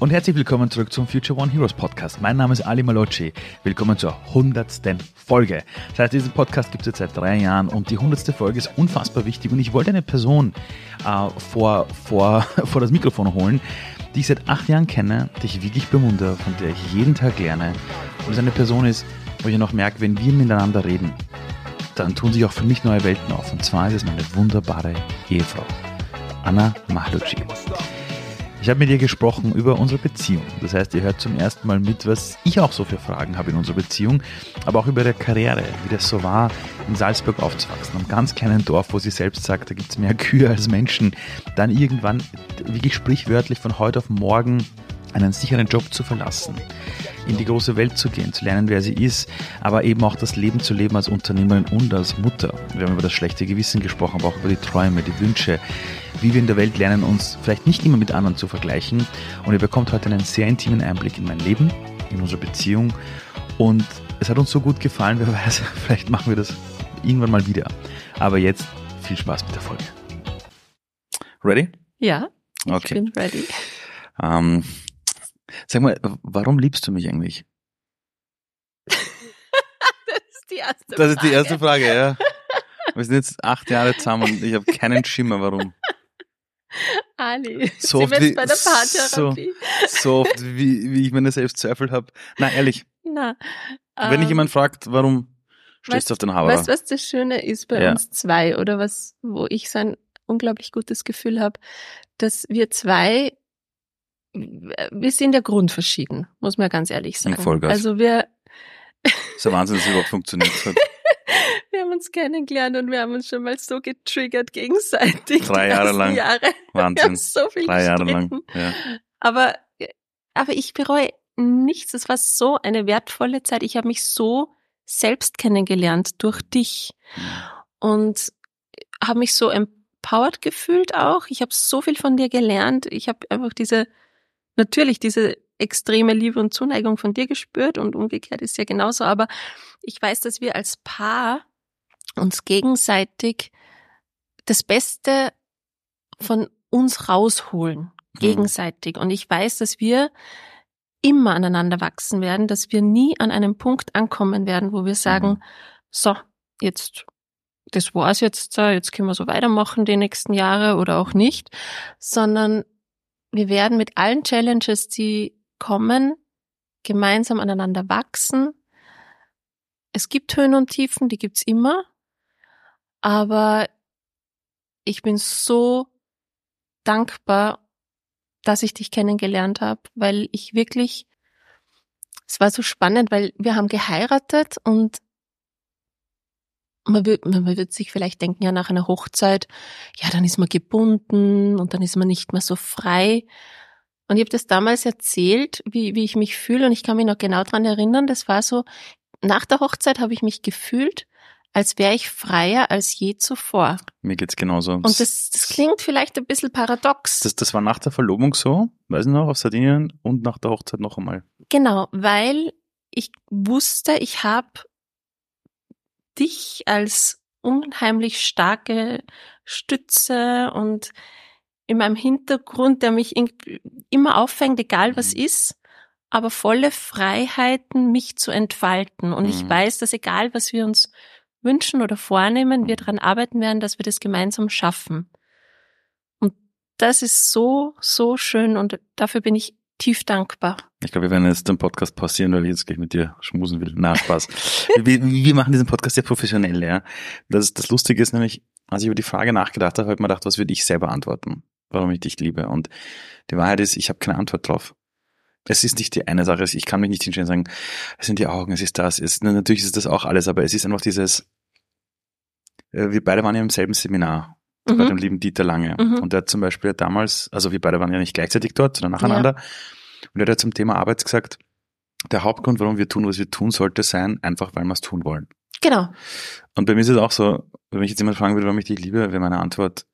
Und herzlich willkommen zurück zum Future One Heroes Podcast. Mein Name ist Ali Malocci. Willkommen zur hundertsten Folge. Das heißt, diesen Podcast gibt es jetzt seit drei Jahren und die hundertste Folge ist unfassbar wichtig und ich wollte eine Person äh, vor, vor, vor das Mikrofon holen, die ich seit acht Jahren kenne, die ich wirklich bewundere, von der ich jeden Tag lerne und es eine Person ist, wo ich noch merke, wenn wir miteinander reden, dann tun sich auch für mich neue Welten auf. Und zwar ist es meine wunderbare Ehefrau, Anna Mahlucci. Ich habe mit ihr gesprochen über unsere Beziehung. Das heißt, ihr hört zum ersten Mal mit, was ich auch so für Fragen habe in unserer Beziehung, aber auch über ihre Karriere, wie das so war, in Salzburg aufzuwachsen, einem ganz kleinen Dorf, wo sie selbst sagt, da gibt es mehr Kühe als Menschen. Dann irgendwann, wirklich sprichwörtlich von heute auf morgen, einen sicheren Job zu verlassen, in die große Welt zu gehen, zu lernen, wer sie ist, aber eben auch das Leben zu leben als Unternehmerin und als Mutter. Wir haben über das schlechte Gewissen gesprochen, aber auch über die Träume, die Wünsche, wie wir in der Welt lernen, uns vielleicht nicht immer mit anderen zu vergleichen. Und ihr bekommt heute einen sehr intimen Einblick in mein Leben, in unsere Beziehung. Und es hat uns so gut gefallen, wer weiß, vielleicht machen wir das irgendwann mal wieder. Aber jetzt viel Spaß mit der Folge. Ready? Ja, ich Okay. bin ready. Ähm, sag mal, warum liebst du mich eigentlich? Das ist die erste Das ist die Frage. erste Frage, ja. Wir sind jetzt acht Jahre zusammen und ich habe keinen Schimmer, warum. Ali, So sind oft wir jetzt bei der Paartherapie? So oft, wie, wie ich meine Selbstzweifel habe. Na, ehrlich, Na, wenn dich ähm, jemand fragt, warum stehst du auf den Haber? Weißt du, was das Schöne ist bei Ja. uns zwei oder was, wo ich so ein unglaublich gutes Gefühl habe, dass wir zwei, wir sind ja grundverschieden, muss man ganz ehrlich sagen. Vollgas. Also wir, ist ja Wahnsinn, dass es überhaupt funktioniert hat. wir haben uns kennengelernt und wir haben uns schon mal so getriggert gegenseitig. Drei Jahre lang. Jahre. Wir haben Wahnsinn. so viel Drei Jahre lang. Ja. Aber, aber ich bereue nichts. Es war so eine wertvolle Zeit. Ich habe mich so selbst kennengelernt durch dich und habe mich so empowered gefühlt auch. Ich habe so viel von dir gelernt. Ich habe einfach diese, natürlich diese extreme Liebe und Zuneigung von dir gespürt und umgekehrt ist ja genauso. Aber ich weiß, dass wir als Paar uns gegenseitig das Beste von uns rausholen gegenseitig. Und ich weiß, dass wir immer aneinander wachsen werden, dass wir nie an einem Punkt ankommen werden, wo wir sagen, Mhm. so, jetzt, das war's jetzt, äh, jetzt können wir so weitermachen die nächsten Jahre oder auch nicht, sondern wir werden mit allen Challenges, die kommen, gemeinsam aneinander wachsen. Es gibt Höhen und Tiefen, die gibt's immer, aber ich bin so dankbar, dass ich dich kennengelernt habe, weil ich wirklich, es war so spannend, weil wir haben geheiratet und man wird, man wird sich vielleicht denken, ja, nach einer Hochzeit, ja, dann ist man gebunden und dann ist man nicht mehr so frei. Und ich habe das damals erzählt, wie, wie ich mich fühle und ich kann mich noch genau dran erinnern, das war so, nach der Hochzeit habe ich mich gefühlt, als wäre ich freier als je zuvor. Mir geht's genauso. Und das, das klingt vielleicht ein bisschen paradox. das, das war nach der Verlobung so, weiß ich noch, auf Sardinien und nach der Hochzeit noch einmal. Genau, weil ich wusste, ich habe dich als unheimlich starke Stütze und in meinem Hintergrund, der mich immer auffängt, egal was Mhm. ist, aber volle Freiheiten, mich zu entfalten. Und ich Mhm. weiß, dass egal was wir uns wünschen oder vornehmen, wir daran arbeiten werden, dass wir das gemeinsam schaffen. Und das ist so, so schön und dafür bin ich tief dankbar. Ich glaube, wir werden jetzt den Podcast pausieren, weil ich jetzt gleich mit dir schmusen will. Na, Spaß. wir, wir machen diesen Podcast ja professionell, ja. Das, das Lustige ist nämlich, als ich über die Frage nachgedacht habe, habe ich mir gedacht, was würde ich selber antworten, warum ich dich liebe. Und die Wahrheit ist, ich habe keine Antwort drauf. Es ist nicht die eine Sache, ich kann mich nicht hinstellen und sagen, es sind die Augen, es ist das, es natürlich ist das auch alles, aber es ist einfach dieses, wir beide waren ja im selben Seminar bei dem Mhm. lieben Dieter Lange. Mhm. Und der hat zum Beispiel damals, also wir beide waren ja nicht gleichzeitig dort, sondern nacheinander. Und er hat zum Thema Arbeit gesagt, der Hauptgrund, warum wir tun, was wir tun, sollte sein, einfach weil wir es tun wollen. Genau. Und bei mir ist es auch so, wenn mich jetzt jemand fragen würde, warum ich dich liebe, wäre meine Antwort,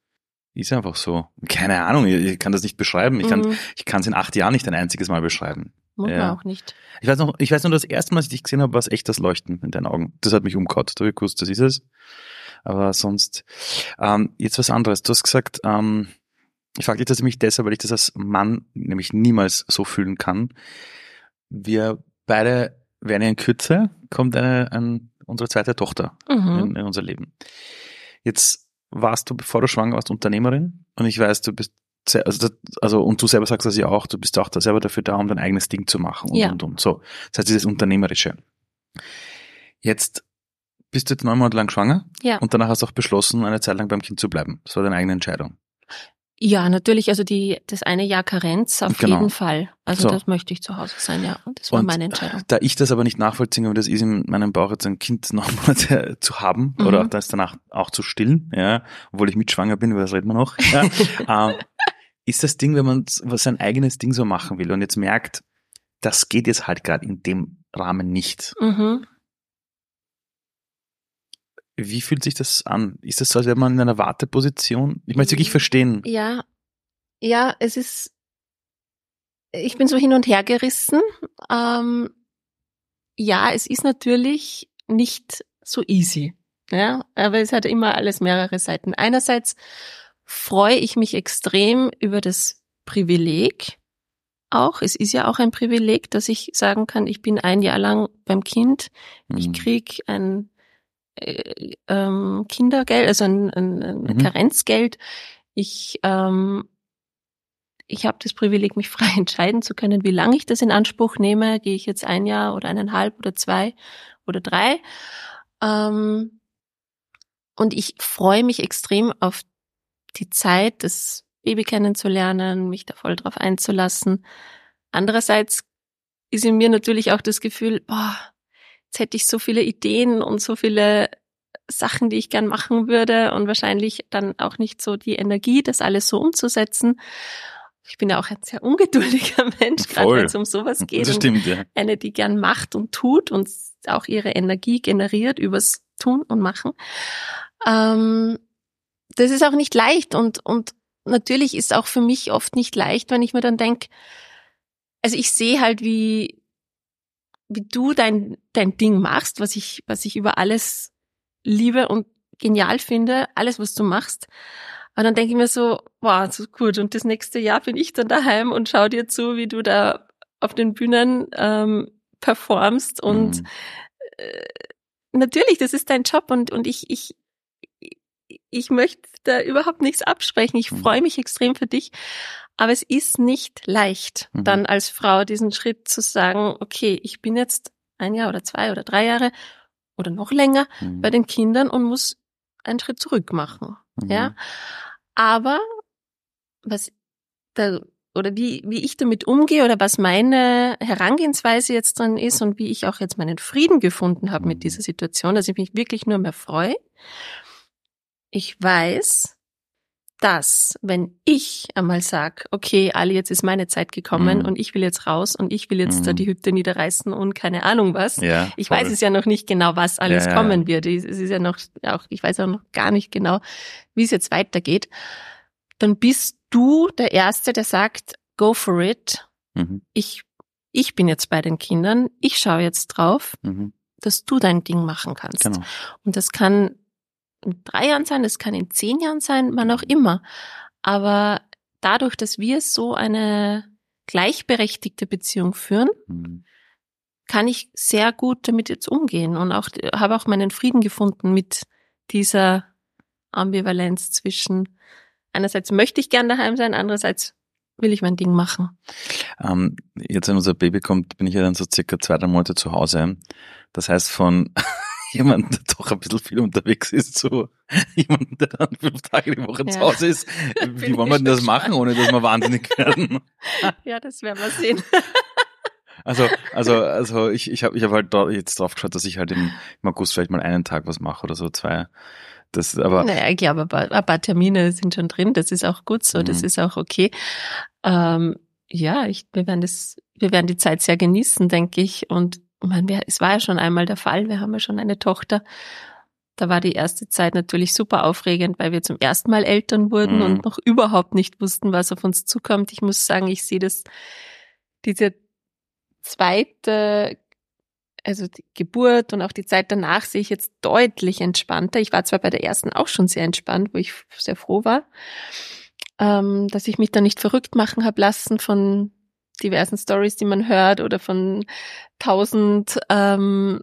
ist einfach so. Keine Ahnung, ich, kann das nicht beschreiben. Ich kann Mhm. es in acht Jahren nicht ein einziges Mal beschreiben. Muss Ja. man auch nicht. Ich weiß noch, ich weiß noch, das erste Mal, als ich dich gesehen habe, war es echt das Leuchten in deinen Augen. Das hat mich umgehauen. Da habe ich gewusst, das ist es. Aber sonst, ähm, jetzt was anderes. Du hast gesagt, ähm, Ich frage dich das nämlich deshalb, weil ich das als Mann nämlich niemals so fühlen kann. Wir beide werden ja in Kürze, kommt eine, ein, unsere zweite Tochter Mhm. in, in unser Leben. Jetzt warst du, bevor du schwanger warst, Unternehmerin und ich weiß, du bist also, also und du selber sagst das ja auch, du bist auch da selber dafür da, um dein eigenes Ding zu machen und Ja. und und so. Das heißt, dieses Unternehmerische. Jetzt bist du jetzt neun Monate lang schwanger Ja. und danach hast du auch beschlossen, eine Zeit lang beim Kind zu bleiben. Das war deine eigene Entscheidung. Ja, natürlich, also die, das eine Jahr Karenz auf Genau. jeden Fall. Also So. das möchte ich zu Hause sein, ja. Und das war Und meine Entscheidung. Da ich das aber nicht nachvollziehen kann, das ist, in meinem Bauch jetzt ein Kind neun Monate zu haben Mhm. oder das danach auch zu stillen, ja, obwohl ich mitschwanger bin, über das reden wir noch, ja, ähm, ist das Ding, wenn man was sein eigenes Ding so machen will und jetzt merkt, das geht jetzt halt gerade in dem Rahmen nicht. Mhm. Wie fühlt sich das an? Ist das so, als wäre man in einer Warteposition? Ich möchte es wirklich verstehen. Ja, ja, es ist, ich bin so hin und her gerissen. Ähm, ja, es ist natürlich nicht so easy. Ja, aber es hat immer alles mehrere Seiten. Einerseits freue ich mich extrem über das Privileg. Auch, es ist ja auch ein Privileg, dass ich sagen kann, ich bin ein Jahr lang beim Kind. Ich Mhm. krieg ein äh, ähm, Kindergeld, also ein, ein, ein Mhm. Karenzgeld. Ich ähm, ich habe das Privileg, mich frei entscheiden zu können, wie lange ich das in Anspruch nehme. Gehe ich jetzt ein Jahr oder eineinhalb oder zwei oder drei? Ähm, und ich freue mich extrem auf die Zeit, das Baby kennenzulernen, mich da voll drauf einzulassen. Andererseits ist in mir natürlich auch das Gefühl, boah, jetzt hätte ich so viele Ideen und so viele Sachen, die ich gern machen würde und wahrscheinlich dann auch nicht so die Energie, das alles so umzusetzen. Ich bin ja auch ein sehr ungeduldiger Mensch, gerade wenn es um sowas geht. Das stimmt, ja. eine, die gern macht und tut und auch ihre Energie generiert übers Tun und Machen. Ähm, das ist auch nicht leicht und, und natürlich ist auch für mich oft nicht leicht, wenn ich mir dann denke, also ich sehe halt, wie, wie du dein, dein Ding machst, was ich, was ich über alles liebe und genial finde, alles, was du machst. Aber dann denke ich mir so, wow, so gut. Und das nächste Jahr bin ich dann daheim und schau dir zu, wie du da auf den Bühnen ähm, performst. Und Mhm. äh, natürlich, das ist dein Job und, und ich, ich, ich möchte da überhaupt nichts absprechen. Ich Mhm. freue mich extrem für dich. Aber es ist nicht leicht, Mhm. dann als Frau diesen Schritt zu sagen, okay, ich bin jetzt ein Jahr oder zwei oder drei Jahre oder noch länger Mhm. bei den Kindern und muss einen Schritt zurück machen. Mhm. Ja. Aber was da oder wie, wie ich damit umgehe oder was meine Herangehensweise jetzt dann ist und wie ich auch jetzt meinen Frieden gefunden habe Mhm. mit dieser Situation, dass ich mich wirklich nur mehr freue. Ich weiß, dass wenn ich einmal sag, okay, Ali, jetzt ist meine Zeit gekommen Mhm. und ich will jetzt raus und ich will jetzt da Mhm. die Hütte niederreißen und keine Ahnung was, Ja, ich voll. weiß es ja noch nicht genau, was alles Ja, ja, kommen wird. Es ist ja noch, auch, ich weiß auch noch gar nicht genau, wie es jetzt weitergeht. Dann bist du der Erste, der sagt, go for it. Mhm. Ich, ich bin jetzt bei den Kindern. Ich schaue jetzt drauf, Mhm. dass du dein Ding machen kannst. Genau. Und das kann in drei Jahren sein, das kann in zehn Jahren sein, wann auch immer. Aber dadurch, dass wir so eine gleichberechtigte Beziehung führen, Mhm. kann ich sehr gut damit jetzt umgehen und auch habe auch meinen Frieden gefunden mit dieser Ambivalenz zwischen einerseits möchte ich gern daheim sein, andererseits will ich mein Ding machen. Ähm, jetzt, wenn unser Baby kommt, bin ich ja dann so circa zwei, drei Monate zu Hause. Das heißt, von jemandem, der doch ein bisschen viel unterwegs ist, zu jemandem, der dann fünf Tage die Woche Ja. zu Hause ist. Wie wollen wir denn das machen, ohne dass wir wahnsinnig werden? Ja, das werden wir sehen. Also, also, also ich, ich habe ich hab halt jetzt drauf geschaut, dass ich halt im, im August vielleicht mal einen Tag was mache oder so, zwei. Das, aber naja, ich glaube, ein paar, ein paar Termine sind schon drin. Das ist auch gut so. Das Mhm. ist auch okay. Ähm, ja, ich, wir werden das, wir werden die Zeit sehr genießen, denke ich. Und wir, es war ja schon einmal der Fall. Wir haben ja schon eine Tochter. Da war die erste Zeit natürlich super aufregend, weil wir zum ersten Mal Eltern wurden Mhm. und noch überhaupt nicht wussten, was auf uns zukommt. Ich muss sagen, ich sehe das, diese zweite, also die Geburt und auch die Zeit danach sehe ich jetzt deutlich entspannter. Ich war zwar bei der ersten auch schon sehr entspannt, wo ich sehr froh war. ähm, dass ich mich da nicht verrückt machen habe lassen von diversen Stories, die man hört oder von tausend ähm,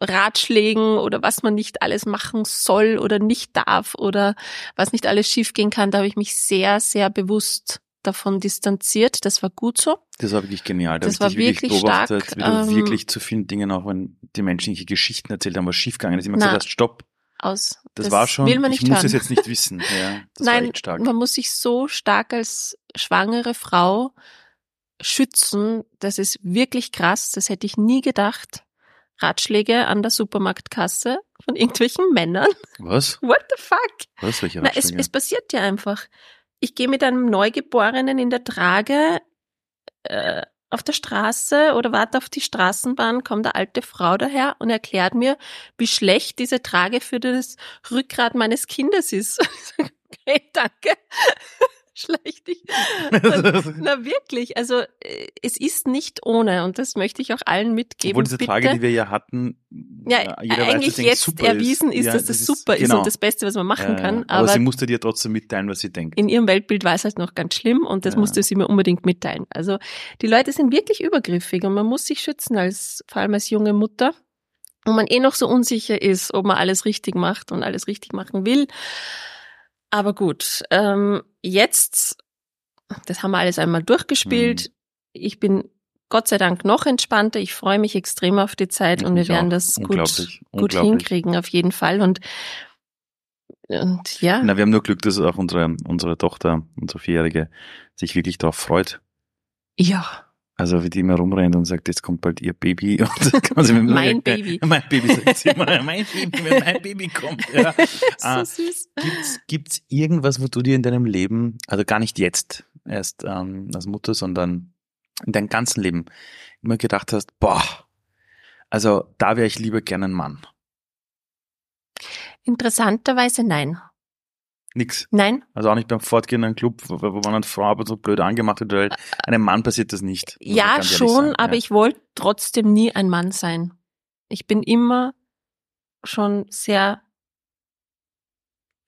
Ratschlägen oder was man nicht alles machen soll oder nicht darf oder was nicht alles schiefgehen kann. Da habe ich mich sehr, sehr bewusst davon distanziert. Das war gut so. Das war wirklich genial. Da Das ich war wirklich wirklich beobachtet, stark, wie du ähm, wirklich zu vielen Dingen, auch wenn die Menschen irgendwelche Geschichten erzählt haben, was schiefgegangen ist, immer gesagt hast, stopp, Aus. das, war schon, Will man ich nicht muss hören. es jetzt nicht wissen. Ja, das war Nein, man muss sich so stark als schwangere Frau schützen. Das ist wirklich krass. Das hätte ich nie gedacht. Ratschläge an der Supermarktkasse von irgendwelchen Männern. Was? What the fuck? Was? Welche Na, es, Ratschläge? es passiert ja einfach. Ich gehe mit einem Neugeborenen in der Trage äh, auf der Straße oder warte auf die Straßenbahn, kommt eine alte Frau daher und erklärt mir, wie schlecht diese Trage für das Rückgrat meines Kindes ist. okay, danke. Schlecht. Na wirklich, also äh, es ist nicht ohne und das möchte ich auch allen mitgeben. Obwohl diese Bitte. Frage, die wir ja hatten, ja, jeder weiß, eigentlich Ding jetzt erwiesen ist, Ja, dass das, super ist genau. und das Beste, was man machen Ja, kann. aber, aber sie musste dir trotzdem mitteilen, was sie denkt. in ihrem Weltbild war es halt noch ganz schlimm und das Ja. musste sie mir unbedingt mitteilen. Also die Leute sind wirklich übergriffig und man muss sich schützen als, vor allem als junge Mutter. Und man eh noch so unsicher ist, ob man alles richtig macht und alles richtig machen will. Aber gut, ähm, jetzt, das haben wir alles einmal durchgespielt. Mhm. Ich bin Gott sei Dank noch entspannter. Ich freue mich extrem auf die Zeit und wir Ich werden auch. das gut, Unglaublich, gut unglaublich. hinkriegen auf jeden Fall. Und, und ja. Na, wir haben nur Glück, dass auch unsere, unsere Tochter, unsere Vierjährige, sich wirklich darauf freut. Ja. Also wie die immer rumrennt und sagt, jetzt kommt bald ihr Baby. Und kann mit Mein Baby. Mein Baby, sagt sie immer. Mein Baby, wenn mein Baby kommt. Ja. Ah, so süß. Gibt's, gibt's irgendwas, wo du dir in deinem Leben, also gar nicht jetzt erst ähm, als Mutter, sondern in deinem ganzen Leben immer gedacht hast, boah, also da wäre ich lieber gerne ein Mann. Interessanterweise nein. Nix. Nein, Also auch nicht beim fortgehenden Club, wo, wo man eine Frau ab und so blöd angemacht wird, weil einem Mann passiert das nicht. Ja schon, aber ja. ich wollte trotzdem nie ein Mann sein. Ich bin immer schon sehr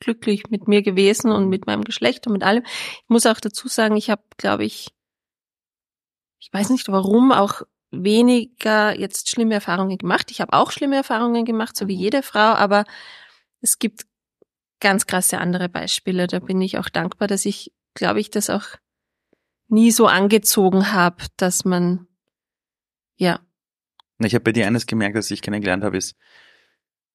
glücklich mit mir gewesen und mit meinem Geschlecht und mit allem. Ich muss auch dazu sagen, ich habe, glaube ich, ich weiß nicht warum, auch weniger jetzt schlimme Erfahrungen gemacht. Ich habe auch schlimme Erfahrungen gemacht, so wie Mhm. jede Frau, aber es gibt ganz krasse andere Beispiele. Da bin ich auch dankbar, dass ich, glaube ich, das auch nie so angezogen habe, dass man, ja, Ich habe bei dir eines gemerkt, was ich kennengelernt habe, ist,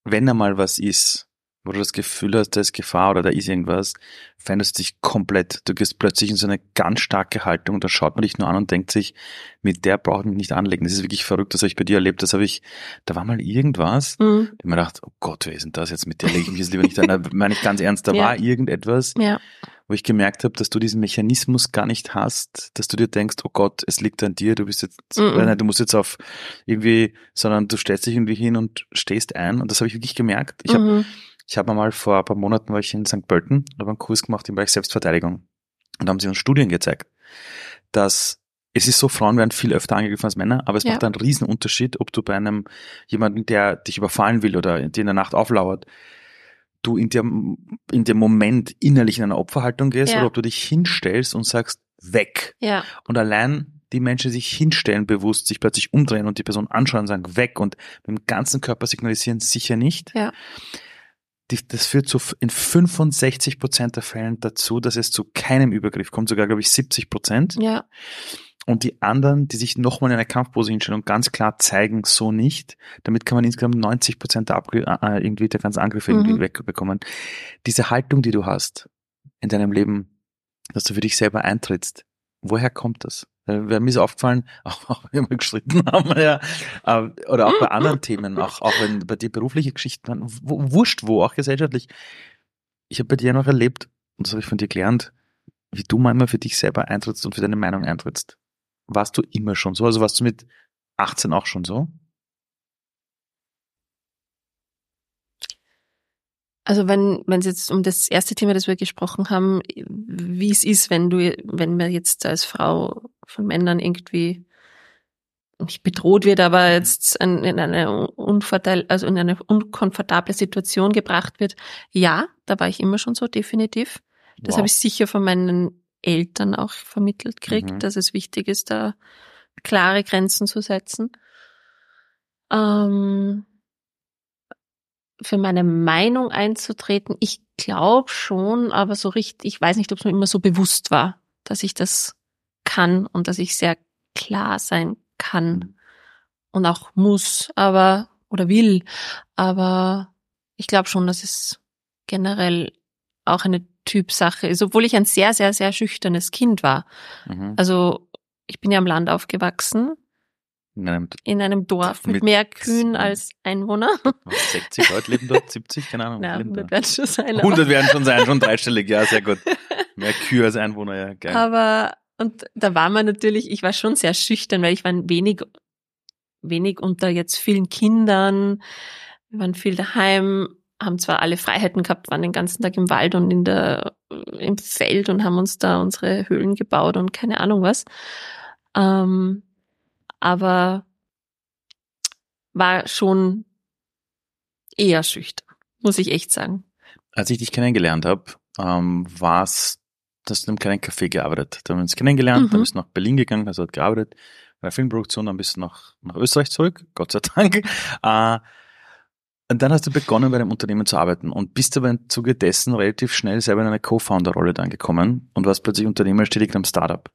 wenn einmal was ist, wo du das Gefühl hast, da ist Gefahr oder da ist irgendwas, veränderst dich komplett. Du gehst plötzlich in so eine ganz starke Haltung und da schaut man dich nur an und denkt sich, mit der braucht man nicht anlegen. Das ist wirklich verrückt, das habe ich bei dir erlebt. Das habe ich, da war mal irgendwas, mm, ich mir gedacht, oh Gott, wer ist denn das jetzt? Mit der lege ich mich jetzt lieber nicht an. Da meine ich ganz ernst, da Ja. war irgendetwas, ja, wo ich gemerkt habe, dass du diesen Mechanismus gar nicht hast, dass du dir denkst, oh Gott, es liegt an dir, du bist jetzt, Mhm. oder nein, du musst jetzt auf irgendwie, sondern du stellst dich irgendwie hin und stehst ein und das habe ich wirklich gemerkt. Ich habe mhm, ich hab mal vor ein paar Monaten war ich in St. Pölten, habe einen Kurs gemacht im Bereich Selbstverteidigung und da haben sie uns Studien gezeigt, dass es ist so, Frauen werden viel öfter angegriffen als Männer, aber es Ja. macht einen riesen Unterschied, ob du bei einem jemanden, der dich überfallen will oder dir in der Nacht auflauert, du in dem, in dem Moment innerlich in einer Opferhaltung gehst Ja. oder ob du dich hinstellst und sagst, weg. ja, Und allein die Menschen die sich hinstellen, bewusst sich plötzlich umdrehen und die Person anschauen und sagen, weg und mit dem ganzen Körper signalisieren, sicher nicht. Ja. Das führt zu, in 65 Prozent der Fällen dazu, dass es zu keinem Übergriff kommt, sogar, glaube ich, 70 Prozent. ja, Und die anderen, die sich nochmal in einer Kampfpose hinstellen und ganz klar zeigen, so nicht, damit kann man insgesamt 90 Prozent der, Abgr äh, irgendwie der ganzen Angriffe Mhm. irgendwie wegbekommen. Diese Haltung, die du hast in deinem Leben, dass du für dich selber eintrittst, woher kommt das? Äh, Weil mir ist aufgefallen, auch, auch wenn wir gestritten haben, ja, äh, oder auch bei anderen Themen, auch, auch wenn bei dir berufliche Geschichten waren, wurscht wo, auch gesellschaftlich. Ich habe bei dir noch erlebt, und das habe ich von dir gelernt, wie du manchmal für dich selber eintrittst und für deine Meinung eintrittst. Warst du immer schon so? Also warst du mit 18 auch schon so? Also wenn wenn es jetzt um das erste Thema, das wir gesprochen haben, wie es ist, wenn du wenn man jetzt als Frau von Männern irgendwie nicht bedroht wird, aber jetzt in, in eine unverteil, also in eine unkomfortable Situation gebracht wird. Ja, da war ich immer schon so definitiv. Das Wow. habe ich sicher von meinen Eltern auch vermittelt gekriegt, Mhm. dass es wichtig ist, da klare Grenzen zu setzen. Ähm, für meine Meinung einzutreten, ich glaube schon, aber so richtig, ich weiß nicht, ob es mir immer so bewusst war, dass ich das kann und dass ich sehr klar sein kann und auch muss, aber oder will. Aber ich glaube schon, dass es generell auch eine Typsache ist, obwohl ich ein sehr, sehr, sehr schüchternes Kind war. Mhm. Also ich bin ja am Land aufgewachsen, In einem, in einem Dorf mit, Mit- mehr Kühen als Einwohner. was, 60 Leute leben dort, 70, keine Ahnung. Da. 100 werden schon sein. aber- 100 werden schon sein, schon dreistellig, ja, sehr gut. Mehr Kühe als Einwohner, ja, geil. Aber, und da war man natürlich, ich war schon sehr schüchtern, weil ich war wenig, wenig unter jetzt vielen Kindern. Wir waren viel daheim, haben zwar alle Freiheiten gehabt, waren den ganzen Tag im Wald und in der, im Feld und haben uns da unsere Höhlen gebaut und keine Ahnung was. Ähm, aber war schon eher schüchtern, muss ich echt sagen. Als ich dich kennengelernt habe, ähm, war's, dass du in einem kleinen Café gearbeitet. Da haben wir uns kennengelernt, Mhm. dann bist du nach Berlin gegangen, hast dort gearbeitet, bei der Filmproduktion, dann bist du nach, nach Österreich zurück, Gott sei Dank. Äh, und dann hast du begonnen, bei dem Unternehmen zu arbeiten und bist aber im Zuge dessen relativ schnell selber in eine Co-Founder-Rolle dann gekommen und warst plötzlich unternehmerisch tätig in einem Startup.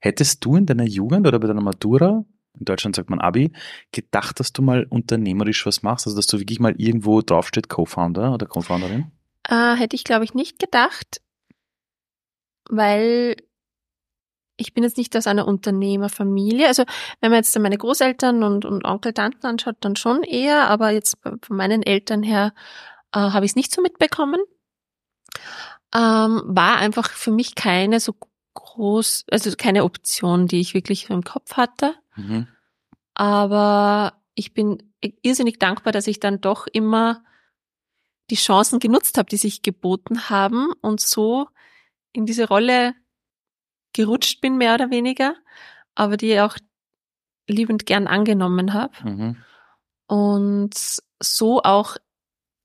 Hättest du in deiner Jugend oder bei deiner Matura, in Deutschland sagt man Abi, gedacht, dass du mal unternehmerisch was machst, also dass du wirklich mal irgendwo draufsteht Co-Founder oder Co-Founderin? Äh, hätte ich, glaube ich, nicht gedacht, weil ich bin jetzt nicht aus einer Unternehmerfamilie. Also wenn man jetzt meine Großeltern und, und Onkel, Tanten anschaut, dann schon eher, aber jetzt von meinen Eltern her äh, habe ich es nicht so mitbekommen. Ähm, war einfach für mich keine so groß, also keine Option, die ich wirklich im Kopf hatte. Mhm. Aber ich bin irrsinnig dankbar, dass ich dann doch immer die Chancen genutzt habe, die sich geboten haben und so in diese Rolle gerutscht bin, mehr oder weniger, aber die auch liebend gern angenommen habe Mhm. und so auch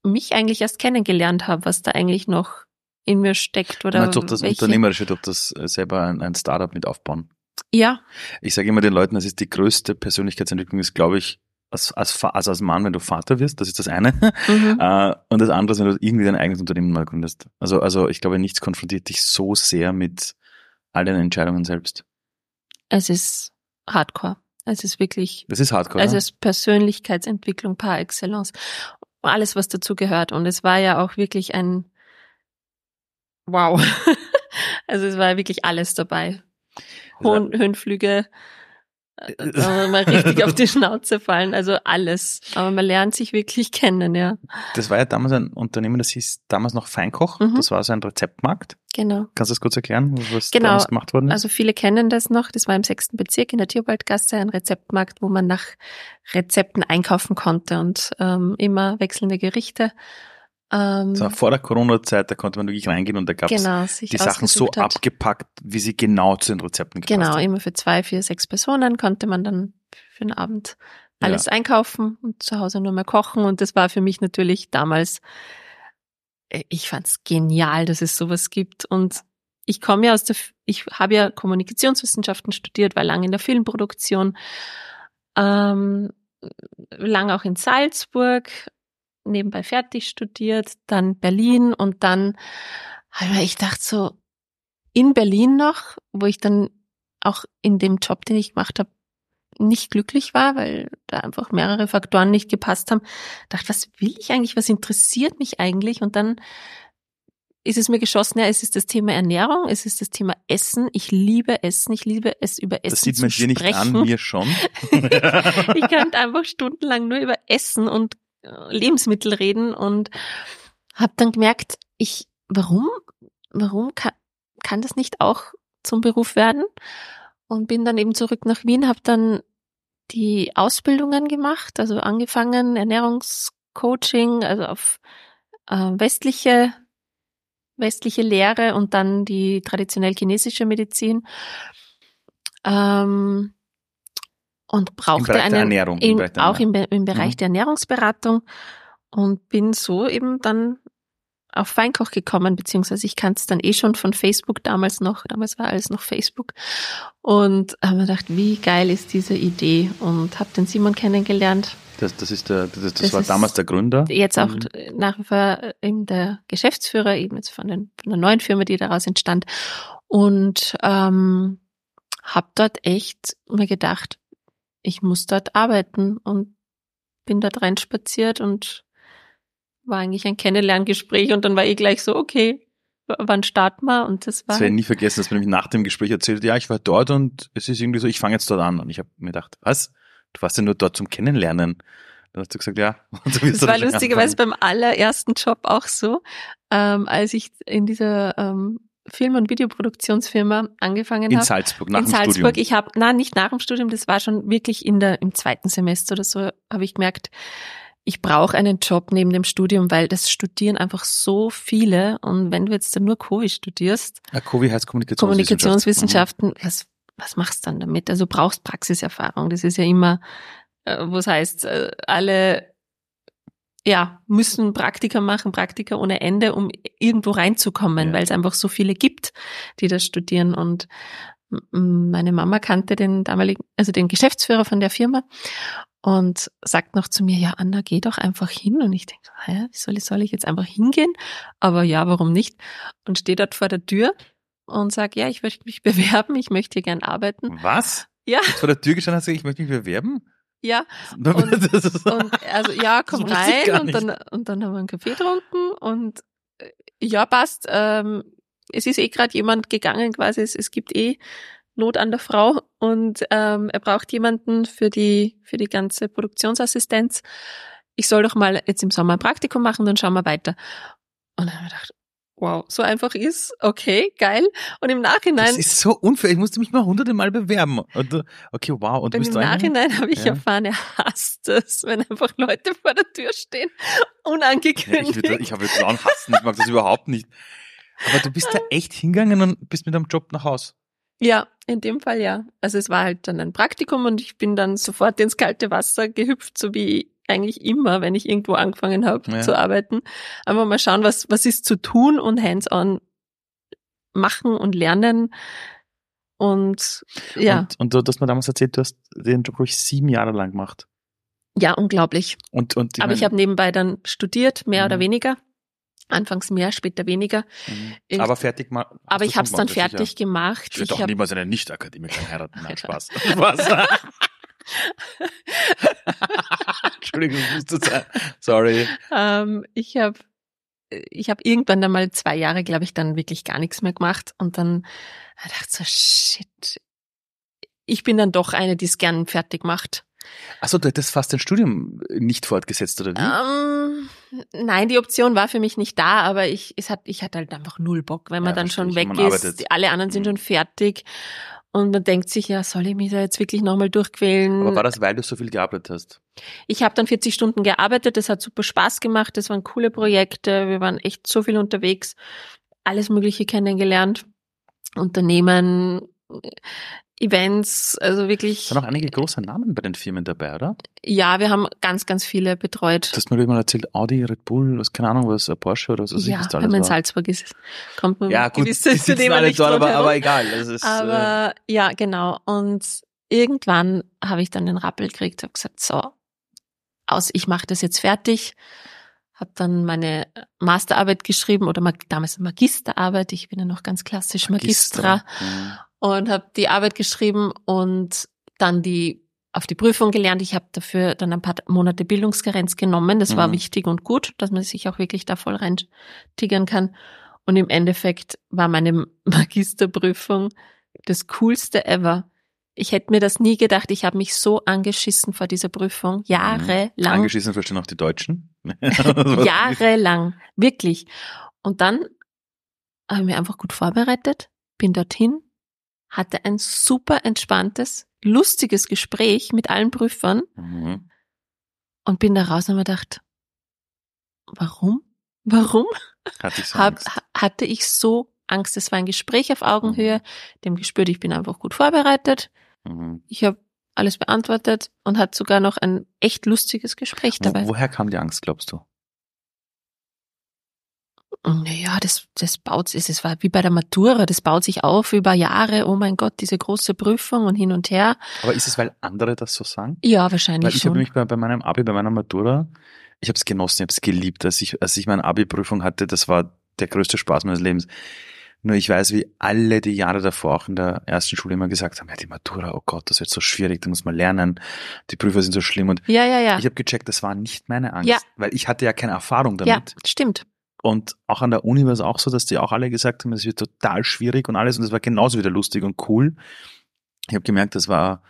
mich eigentlich erst kennengelernt habe, was da eigentlich noch in mir steckt oder Oder durch das welche- Unternehmerische, durch das äh, selber ein, ein Startup mit aufbauen. Ja, Ich sage immer den Leuten, das ist die größte Persönlichkeitsentwicklung, ist, glaube ich, als, als, also als Mann, wenn du Vater wirst, das ist das eine. mhm. Äh, und das andere ist, wenn du irgendwie dein eigenes Unternehmen mal gründest. Also, also ich glaube, nichts konfrontiert dich so sehr mit all deinen Entscheidungen selbst. es ist Hardcore. Es ist wirklich Das ist hardcore. Es ist Persönlichkeitsentwicklung par excellence. Alles, was dazu gehört. Und es war ja auch wirklich ein Wow. also es war wirklich alles dabei. Hohen, Höhenflüge, äh, mal richtig auf die Schnauze fallen, also alles. Aber man lernt sich wirklich kennen, ja. Das war ja damals ein Unternehmen, das hieß damals noch Feinkoch. Mhm. Das war so ein Rezeptmarkt. Genau. Kannst du das kurz erklären, was Genau. damals gemacht worden ist? Also viele kennen das noch. Das war im sechsten Bezirk in der Tierwaldgasse ein Rezeptmarkt, wo man nach Rezepten einkaufen konnte und ähm, immer wechselnde Gerichte. Ähm, war vor der Corona-Zeit, da konnte man wirklich reingehen und da gab es genau, die Sachen so hat. abgepackt, wie sie genau zu den Rezepten gepasst Genau, haben. immer für zwei, vier, sechs Personen konnte man dann für den Abend alles einkaufen und zu Hause nur mehr kochen. Und das war für mich natürlich damals, äh, ich fand's genial, dass es sowas gibt. Und ich komme ja aus der, ich habe ja Kommunikationswissenschaften studiert, war lange in der Filmproduktion, ähm, lang auch in Salzburg, nebenbei fertig studiert, dann Berlin und dann habe ich gedacht so, in Berlin noch, wo ich dann auch in dem Job, den ich gemacht habe, nicht glücklich war, weil da einfach mehrere Faktoren nicht gepasst haben. Dachte, was will ich eigentlich? Was interessiert mich eigentlich? Und dann ist es mir geschossen, ja, es ist das Thema Ernährung, es ist das Thema Essen. Ich liebe Essen, ich liebe es über Essen Das sieht man dir nicht an, mir schon. ich könnte einfach stundenlang nur über Essen und Lebensmittel reden und habe dann gemerkt, ich, warum, warum kann, kann das nicht auch zum Beruf werden? Und bin dann eben zurück nach Wien, habe dann die Ausbildungen gemacht, also angefangen Ernährungscoaching, also auf äh, westliche westliche Lehre und dann die traditionell chinesische Medizin. Ähm, und Im brauchte Bereich der einen Ernährung. im der auch im, im Bereich Mhm. der Ernährungsberatung und bin so eben dann auf Feinkoch gekommen, beziehungsweise ich kannte es dann eh schon von Facebook damals noch. Damals war alles noch Facebook. Und habe mir gedacht, wie geil ist diese Idee und habe den Simon kennengelernt. Das, das ist der, das, das, das war damals der Gründer. Jetzt auch mhm. nach wie vor eben der Geschäftsführer, eben jetzt von, den, von der neuen Firma, die daraus entstand. Und ähm, habe dort echt mir gedacht, ich muss dort arbeiten und bin dort reinspaziert und war eigentlich ein Kennenlerngespräch und dann war ich gleich so, okay, wann starten wir? Und das war. Das werde ich nie vergessen, dass man nämlich nach dem Gespräch erzählt, ja, ich war dort und es ist irgendwie so, ich fange jetzt dort an. Und ich habe mir gedacht, was? Du warst ja nur dort zum Kennenlernen. Dann hast du gesagt, ja. Und so das war lustigerweise beim allerersten Job auch so, ähm, als ich in dieser ähm, Film- und Videoproduktionsfirma angefangen habe. In Salzburg, nach in dem Salzburg. Studium. Ich habe, nein, nicht nach dem Studium, das war schon wirklich in der, im zweiten Semester oder so, habe ich gemerkt, ich brauche einen Job neben dem Studium, weil das studieren einfach so viele. Und wenn du jetzt dann nur Covid studierst, ja, Covid heißt Kommunikationswissenschaften, Kommunikationswissenschaften mhm. was, was machst du dann damit? Also brauchst Praxiserfahrung. Das ist ja immer, äh, was heißt, äh, alle ja, müssen Praktika machen, Praktika ohne Ende, um irgendwo reinzukommen, ja. weil es einfach so viele gibt, die das studieren. Und meine Mama kannte den damaligen, also den Geschäftsführer von der Firma und sagt noch zu mir, ja, Anna, geh doch einfach hin. Und ich denke, wie soll ich, soll ich jetzt einfach hingehen? Aber ja, warum nicht? Und stehe dort vor der Tür und sage, ja, ich möchte mich bewerben, ich möchte hier gern arbeiten. Was? Ja. Jetzt vor der Tür gestanden hast du, ich möchte mich bewerben? Ja. Und, und also ja, komm rein und dann, und dann haben wir einen Kaffee getrunken und ja, passt. Ähm, es ist eh gerade jemand gegangen quasi, es, es gibt eh Not an der Frau und ähm, er braucht jemanden für die, für die ganze Produktionsassistenz. Ich soll doch mal jetzt im Sommer ein Praktikum machen, dann schauen wir weiter. Und dann habe ich gedacht, wow, so einfach ist, okay, geil. Und im Nachhinein. Das ist so unfair. Ich musste mich mal hunderte Mal bewerben. Und, okay, wow. Und, und im Nachhinein habe ich ja. erfahren, er hasst es, wenn einfach Leute vor der Tür stehen, unangekündigt. Ja, ich, ich habe jetzt auch hassen. Ich mag das überhaupt nicht. Aber du bist da echt hingegangen und bist mit deinem Job nach Haus. Ja, in dem Fall ja. Also es war halt dann ein Praktikum und ich bin dann sofort ins kalte Wasser gehüpft, so wie eigentlich immer, wenn ich irgendwo angefangen habe ja. zu arbeiten. Einfach mal schauen, was, was ist zu tun und hands-on machen und lernen. Und ja. Und, und du hast mir damals erzählt, du hast den Job, glaube ich, sieben Jahre lang gemacht. Ja, unglaublich. Und, und ich Aber ich habe nebenbei dann studiert, mehr mhm. oder weniger. Anfangs mehr, später weniger. Mhm. Aber fertig mal. Aber ich habe es dann fertig sicher. gemacht. Ich würde auch niemals eine Nicht-Akademikerin heiraten. Nein, Spaß. Spaß. Entschuldigung, ich musste sein. Sorry. Ähm, ich habe ich hab irgendwann dann mal zwei Jahre, glaube ich, dann wirklich gar nichts mehr gemacht und dann dachte ich so, shit. Ich bin dann doch eine, die es gern fertig macht. Achso, du hättest fast dein Studium nicht fortgesetzt, oder wie? Um, ähm, nein, die Option war für mich nicht da, aber ich, es hat, ich hatte halt einfach null Bock, wenn man ja, dann schon weg ist. Alle anderen sind mhm. schon fertig. Und man denkt sich, ja, soll ich mich da jetzt wirklich nochmal durchquälen? Aber war das, weil du so viel gearbeitet hast? Ich habe dann 40 Stunden gearbeitet, das hat super Spaß gemacht, das waren coole Projekte, wir waren echt so viel unterwegs, alles Mögliche kennengelernt, Unternehmen, Events, also wirklich. Es sind auch einige große Namen bei den Firmen dabei, oder? Ja, wir haben ganz, ganz viele betreut. Du hast mir mal erzählt, Audi, Red Bull, was, keine Ahnung, was, Porsche oder so. Ja, wenn man in Salzburg ist, kommt man ja, gut, gewisse Unternehmen nicht dort, aber, aber egal. Ist, aber äh, ja, genau. Und irgendwann habe ich dann den Rappel gekriegt, habe gesagt, so, aus, ich mache das jetzt fertig. Habe dann meine Masterarbeit geschrieben oder damals Magisterarbeit. Ich bin ja noch ganz klassisch Magistra. Magistra. Ja und habe die Arbeit geschrieben und dann die auf die Prüfung gelernt. Ich habe dafür dann ein paar Monate Bildungskarenz genommen. Das war mhm. wichtig und gut, dass man sich auch wirklich da voll rein tigern kann. Und im Endeffekt war meine Magisterprüfung das coolste ever. Ich hätte mir das nie gedacht. Ich habe mich so angeschissen vor dieser Prüfung. Mhm. Jahrelang. Angeschissen verstehen auch die Deutschen? Jahrelang. Wirklich. Und dann habe ich mich einfach gut vorbereitet, bin dorthin, hatte ein super entspanntes, lustiges Gespräch mit allen Prüfern mhm. und bin da raus und mir gedacht, warum? Warum? Hatte ich so Hab, Angst. hatte ich so Angst. Es war ein Gespräch auf Augenhöhe, mhm. dem gespürt, ich bin einfach gut vorbereitet. Mhm. Ich habe alles beantwortet und hat sogar noch ein echt lustiges Gespräch dabei. Wo, woher kam die Angst, glaubst du? Naja, das, das baut sich, es war wie bei der Matura, das baut sich auf über Jahre, oh mein Gott, diese große Prüfung und hin und her. Aber ist es, weil andere das so sagen? Ja, wahrscheinlich Weil ich habe nämlich bei, bei meinem Abi, bei meiner Matura, ich habe es genossen, ich habe es geliebt, als ich, als ich meine Abi-Prüfung hatte, das war der größte Spaß meines Lebens. Nur ich weiß, wie alle die Jahre davor auch in der ersten Schule immer gesagt haben, ja, die Matura, oh Gott, das wird so schwierig, da muss man lernen, die Prüfer sind so schlimm und ja, ja, ja. ich habe gecheckt, das war nicht meine Angst, Ja. weil ich hatte ja keine Erfahrung Ja, damit. stimmt. Und auch an der Uni war es auch so, dass die auch alle gesagt haben, es wird total schwierig und alles und es war genauso wieder lustig und cool. Ich habe gemerkt, das war,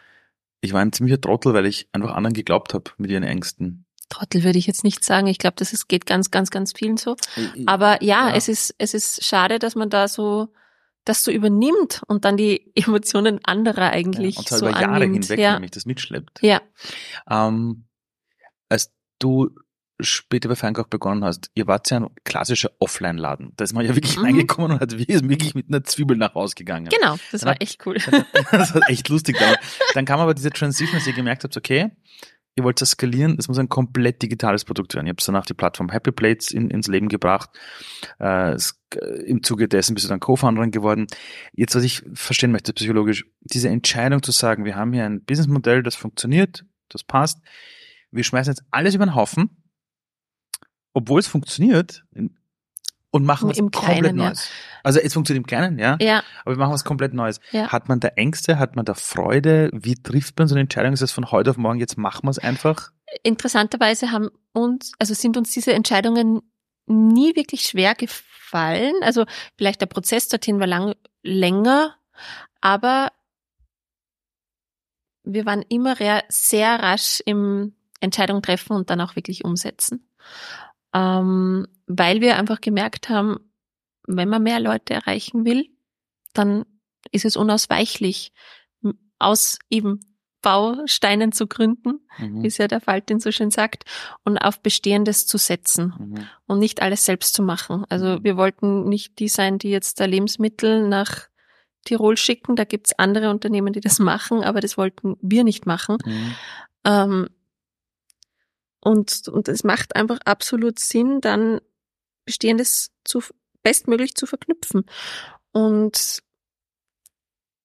ich war ein ziemlicher Trottel, weil ich einfach anderen geglaubt habe mit ihren Ängsten. Trottel würde ich jetzt nicht sagen. Ich glaube, das ist, geht ganz, ganz, ganz vielen so. Aber ja, Ja. es ist, es ist schade, dass man da so, das so übernimmt und dann die Emotionen anderer eigentlich ja, und zwar so über Jahre annimmt. hinweg ja. nämlich das mitschleppt. ja, Ähm, als du später bei Feinkoch begonnen hast, ihr wart ja ein klassischer Offline-Laden. Da ist man ja wirklich Mhm. reingekommen und hat wirklich mit einer Zwiebel nach Hause gegangen. genau. Das Dann war echt cool. das war echt lustig. Dann, dann kam aber diese Transition, dass ihr gemerkt habt, okay, ihr wollt das skalieren, es muss ein komplett digitales Produkt werden. Ihr habt danach die Plattform Happy Plates in, ins Leben gebracht. Äh, es, äh, Im Zuge dessen bist du dann Co-Founderin geworden. Jetzt, was ich verstehen möchte, psychologisch, diese Entscheidung zu sagen, wir haben hier ein Businessmodell, das funktioniert, das passt. Wir schmeißen jetzt alles über den Haufen, obwohl es funktioniert, und machen was Im komplett Kleinen, ja. Neues. Also es funktioniert im Kleinen, ja. Ja, Aber wir machen was komplett Neues. Ja. Hat man da Ängste? Hat man da Freude? Wie trifft man so eine Entscheidung? Ist das von heute auf morgen, jetzt machen wir es einfach? interessanterweise haben uns, also sind uns diese Entscheidungen nie wirklich schwer gefallen. Also vielleicht der Prozess dorthin war lang, länger, aber wir waren immer sehr rasch im Entscheidung treffen und dann auch wirklich umsetzen. Ähm, weil wir einfach gemerkt haben, wenn man mehr Leute erreichen will, dann ist es unausweichlich, aus eben Bausteinen zu gründen, Mhm. wie es ja der Faltin so schön sagt, und auf Bestehendes zu setzen Mhm. und nicht alles selbst zu machen. Also Mhm. wir wollten nicht die sein, die jetzt da Lebensmittel nach Tirol schicken. Da gibt's andere Unternehmen, die das machen, aber das wollten wir nicht machen. Mhm. Ähm, und, und es macht einfach absolut Sinn, dann Bestehendes zu, bestmöglich zu verknüpfen. Und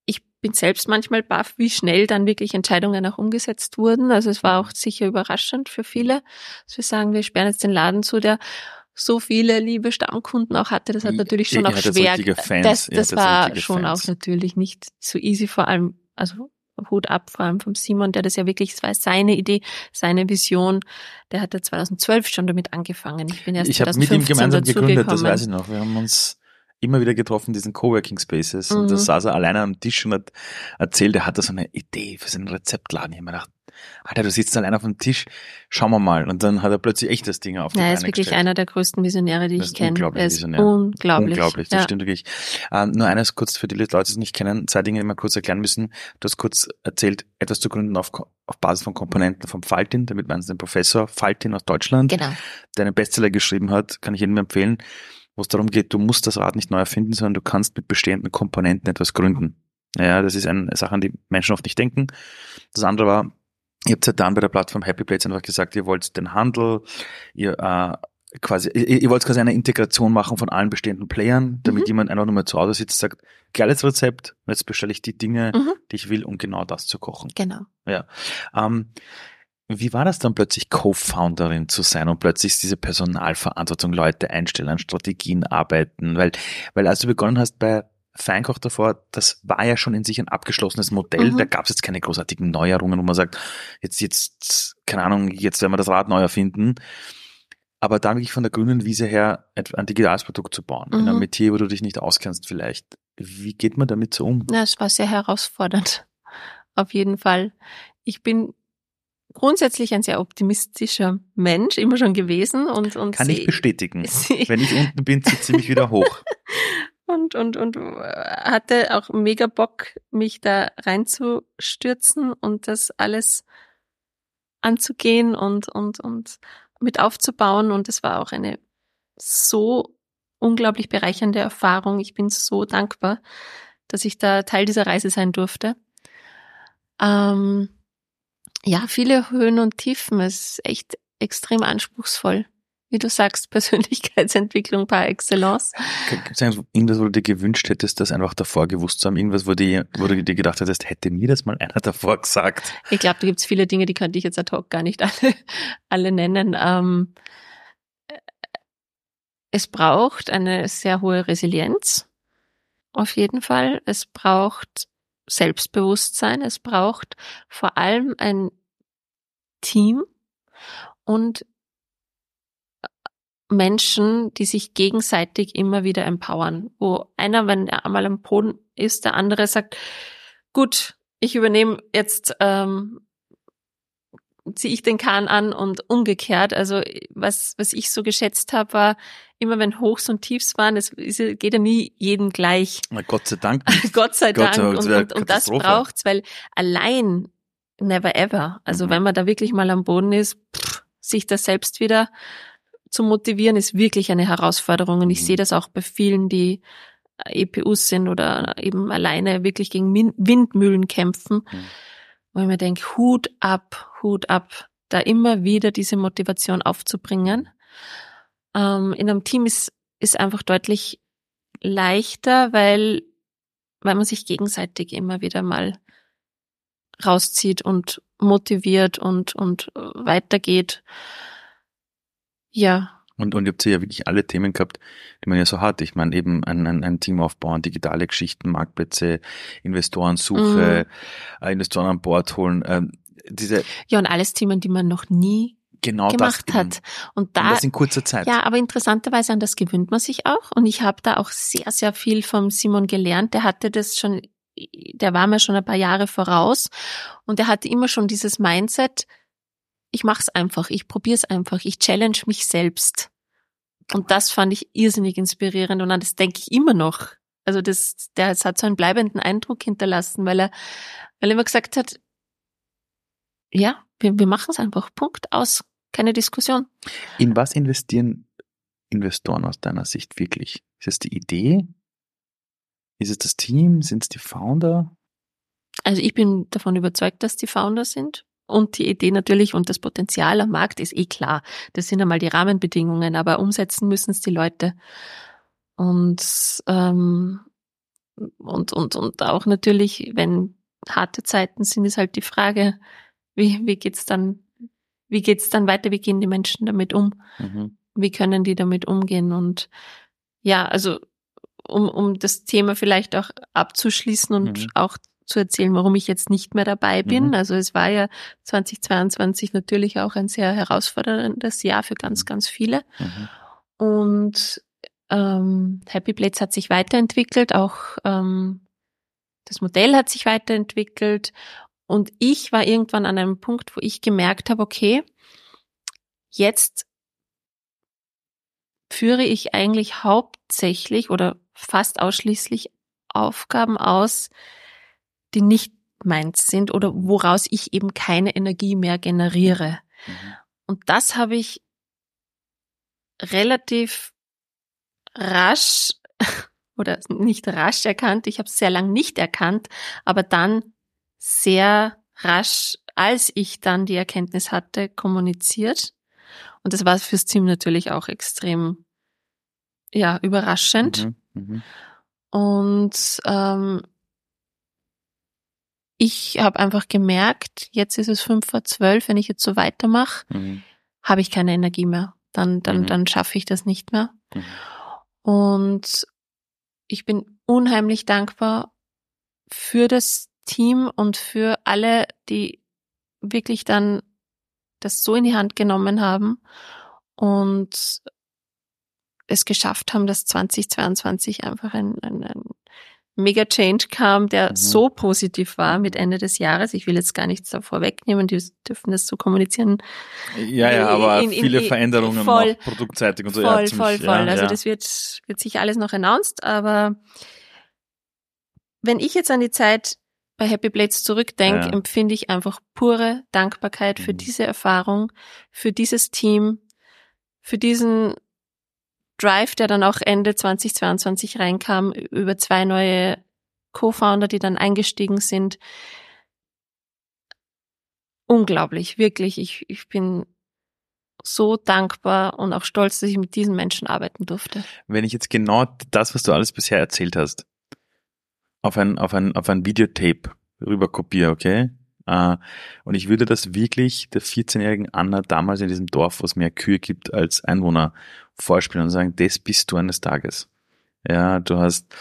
ich bin selbst manchmal baff, wie schnell dann wirklich Entscheidungen auch umgesetzt wurden. Also es war auch sicher überraschend für viele, dass wir sagen, wir sperren jetzt den Laden zu, der so viele liebe Stammkunden auch hatte. Das hat natürlich schon auch schwer. das das hattet war schon Fans. auch natürlich nicht so easy, vor allem, also Hut ab, vor allem vom Simon, der das ja wirklich, es war seine Idee, seine Vision. Der hat ja 2012 schon damit angefangen. Ich bin erst Ich habe mit ihm 2015 gemeinsam gegründet, das weiß ich noch. Wir haben uns immer wieder getroffen in diesen Coworking Spaces und da Mhm. saß er alleine am Tisch und hat erzählt, er hatte so eine Idee für seinen Rezeptladen. Ich habe mir gedacht, Alter, du sitzt alleine auf dem Tisch, schauen wir mal. Und dann hat er plötzlich echt das Ding auf die Ja, er ist wirklich gestellt. einer der größten Visionäre, die Das ich kenne. unglaublich ist visionär. unglaublich. Unglaublich, das ja. stimmt wirklich. Ähm, nur eines kurz für die Leute, die es nicht kennen, zwei Dinge, die wir kurz erklären müssen. Du hast kurz erzählt, etwas zu gründen auf, auf Basis von Komponenten vom Faltin, damit meinst du den Professor Faltin aus Deutschland, Genau. der einen Bestseller geschrieben hat, kann ich jedem empfehlen, wo es darum geht, du musst das Rad nicht neu erfinden, sondern du kannst mit bestehenden Komponenten etwas gründen. Ja, das ist eine Sache, an die Menschen oft nicht denken. Das andere war, ihr habt seit dann bei der Plattform Happy Plates einfach gesagt, ihr wollt den Handel, ihr äh, quasi, ihr, ihr wollt quasi eine Integration machen von allen bestehenden Playern, damit Mhm. jemand einfach nur mal zu Hause sitzt, sagt, geiles Rezept, jetzt bestelle ich die Dinge, Mhm. die ich will, um genau das zu kochen. Genau. Ähm, wie war das dann plötzlich Co-Founderin zu sein und plötzlich ist diese Personalverantwortung, Leute einstellen, an Strategien arbeiten? Weil, weil als du begonnen hast bei Feinkoch davor, das war ja schon in sich ein abgeschlossenes Modell. Mhm. Da gab es jetzt keine großartigen Neuerungen, wo man sagt, jetzt, jetzt, keine Ahnung, jetzt werden wir das Rad neu erfinden. Aber dann wirklich von der grünen Wiese her ein digitales Produkt zu bauen, in einem Mhm. Metier, wo du dich nicht auskennst vielleicht. Wie geht man damit so um? Ja, es war sehr herausfordernd. Auf jeden Fall. Ich bin grundsätzlich ein sehr optimistischer Mensch, immer schon gewesen und, und Kann ich bestätigen. Wenn ich unten bin, zieht sie mich wieder hoch. und, und, und äh, hatte auch mega Bock, mich da reinzustürzen und das alles anzugehen und, und, und mit aufzubauen. Und es war auch eine so unglaublich bereichernde Erfahrung. Ich bin so dankbar, dass ich da Teil dieser Reise sein durfte. Ähm, ja, viele Höhen und Tiefen. Es ist echt extrem anspruchsvoll. wie du sagst, Persönlichkeitsentwicklung par excellence. Gibt es irgendwas, wo du dir gewünscht hättest, das einfach davor gewusst zu haben? Irgendwas, wo, die, wo du dir gedacht hättest, hätte mir das mal einer davor gesagt? Ich glaube, da gibt es viele Dinge, die könnte ich jetzt ad hoc gar nicht alle, alle nennen. Ähm, es braucht eine sehr hohe Resilienz, auf jeden Fall. Es braucht Selbstbewusstsein. Es braucht vor allem ein Team und Menschen, die sich gegenseitig immer wieder empowern, wo einer, wenn er einmal am Boden ist, der andere sagt, gut, ich übernehme jetzt, ähm, ziehe ich den Kahn an und umgekehrt. Also was, was ich so geschätzt habe, war, immer wenn Hochs und Tiefs waren, es geht ja nie jedem gleich. Na, Gott sei Dank. Gott sei Dank. Gott, und, und, und das braucht's, weil allein never ever. Also mhm. wenn man da wirklich mal am Boden ist, pff, sich das selbst wieder zu motivieren, ist wirklich eine Herausforderung. Und ich mhm. sehe das auch bei vielen, die EPUs sind oder eben alleine wirklich gegen Windmühlen kämpfen, mhm. wo ich mir denke, Hut ab, Hut ab, da immer wieder diese Motivation aufzubringen. Ähm, in einem Team ist, ist einfach deutlich leichter, weil, weil man sich gegenseitig immer wieder mal rauszieht und motiviert und, und weitergeht. Ja. Und, und ihr habt ja wirklich alle Themen gehabt, die man ja so hat. Ich meine, eben ein, ein, ein Team aufbauen, digitale Geschichten, Marktplätze, Investorensuche, mhm. Äh, Investoren an Bord holen. Ähm, diese ja, und alles Themen, die man noch nie genau gemacht hat. Und da, und das in kurzer Zeit. Ja, aber interessanterweise an das gewöhnt man sich auch. Und ich habe da auch sehr, sehr viel vom Simon gelernt. Der hatte das schon, der war mir schon ein paar Jahre voraus und er hatte immer schon dieses Mindset, ich mach's einfach, ich probier's einfach, ich challenge mich selbst. Und das fand ich irrsinnig inspirierend und an das denke ich immer noch. Also das, der das hat so einen bleibenden Eindruck hinterlassen, weil er, weil er immer gesagt hat, ja, wir, wir machen es einfach. Punkt aus. Keine Diskussion. In was investieren Investoren aus deiner Sicht wirklich? Ist es die Idee? Ist es das Team? Sind es die Founder? Also ich bin davon überzeugt, dass die Founder sind. Und die Idee natürlich und das Potenzial am Markt ist eh klar. Das sind einmal die Rahmenbedingungen, aber umsetzen müssen es die Leute. Und, ähm, und, und, und auch natürlich, wenn harte Zeiten sind, ist halt die Frage, wie, wie geht's dann, wie geht's dann weiter? Wie gehen die Menschen damit um? Mhm. Wie können die damit umgehen? Und ja, also um, um das Thema vielleicht auch abzuschließen und mhm. auch zu erzählen, warum ich jetzt nicht mehr dabei bin. Mhm. Also es war ja 2022 natürlich auch ein sehr herausforderndes Jahr für ganz, ganz viele. Mhm. Und ähm, Happy Blades hat sich weiterentwickelt, auch ähm, das Modell hat sich weiterentwickelt. Und ich war irgendwann an einem Punkt, wo ich gemerkt habe, okay, jetzt führe ich eigentlich hauptsächlich oder fast ausschließlich Aufgaben aus, die nicht meins sind oder woraus ich eben keine Energie mehr generiere. Mhm. Und das habe ich relativ rasch oder nicht rasch erkannt. Ich habe es sehr lang nicht erkannt, aber dann sehr rasch, als ich dann die Erkenntnis hatte, kommuniziert. Und das war fürs Team natürlich auch extrem ja überraschend. Mhm, mh. Und ähm, ich habe einfach gemerkt, jetzt ist es fünf vor zwölf, wenn ich jetzt so weitermache, mhm. habe ich keine Energie mehr. Dann, dann, mhm. dann schaffe ich das nicht mehr. Mhm. Und ich bin unheimlich dankbar für das Team und für alle, die wirklich dann das so in die Hand genommen haben und es geschafft haben, dass 2022 einfach ein, ein, ein Mega Change kam, der mhm. so positiv war mit Ende des Jahres. Ich will jetzt gar nichts davor wegnehmen, die dürfen das so kommunizieren. Ja, ja, aber in, in, viele in, Veränderungen voll, auch produktseitig und so. Voll, ja, ziemlich, voll, voll. Ja, also ja. das wird, wird sich alles noch announced, aber wenn ich jetzt an die Zeit bei Happy Blades zurückdenke, ja. empfinde ich einfach pure Dankbarkeit für mhm. diese Erfahrung, für dieses Team, für diesen Drive, der dann auch Ende 2022 reinkam, über zwei neue Co-Founder, die dann eingestiegen sind. Unglaublich, wirklich. Ich, ich bin so dankbar und auch stolz, dass ich mit diesen Menschen arbeiten durfte. Wenn ich jetzt genau das, was du alles bisher erzählt hast, auf ein, auf ein, auf ein Videotape rüberkopiere, okay? Äh, und ich würde das wirklich der 14-jährigen Anna damals in diesem Dorf, wo es mehr Kühe gibt als Einwohner, vorspielen und sagen, das bist du eines Tages. Ja, du hast,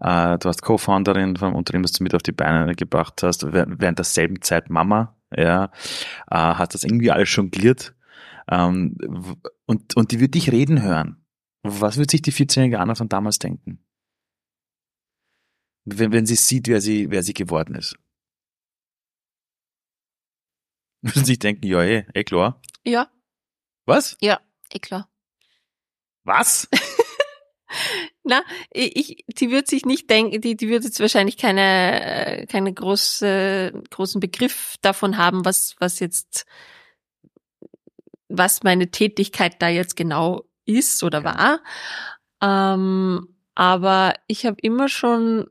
äh, du hast Co-Founderin vom Unternehmen, das du mit auf die Beine gebracht hast, während derselben Zeit Mama, ja, äh, hast das irgendwie alles jongliert, ähm, und, und die wird dich reden hören. Was wird sich die 14-jährige Anna von damals denken? Wenn, wenn sie sieht, wer sie, wer sie geworden ist. Würden sich denken, ja, eh, eh klar. Ja. Was? Ja, eh klar. Was? Na, ich, die wird sich nicht denken, die, die wird jetzt wahrscheinlich keine, keine große, großen Begriff davon haben, was, was jetzt, was meine Tätigkeit da jetzt genau ist oder war. Ähm, aber ich habe immer schon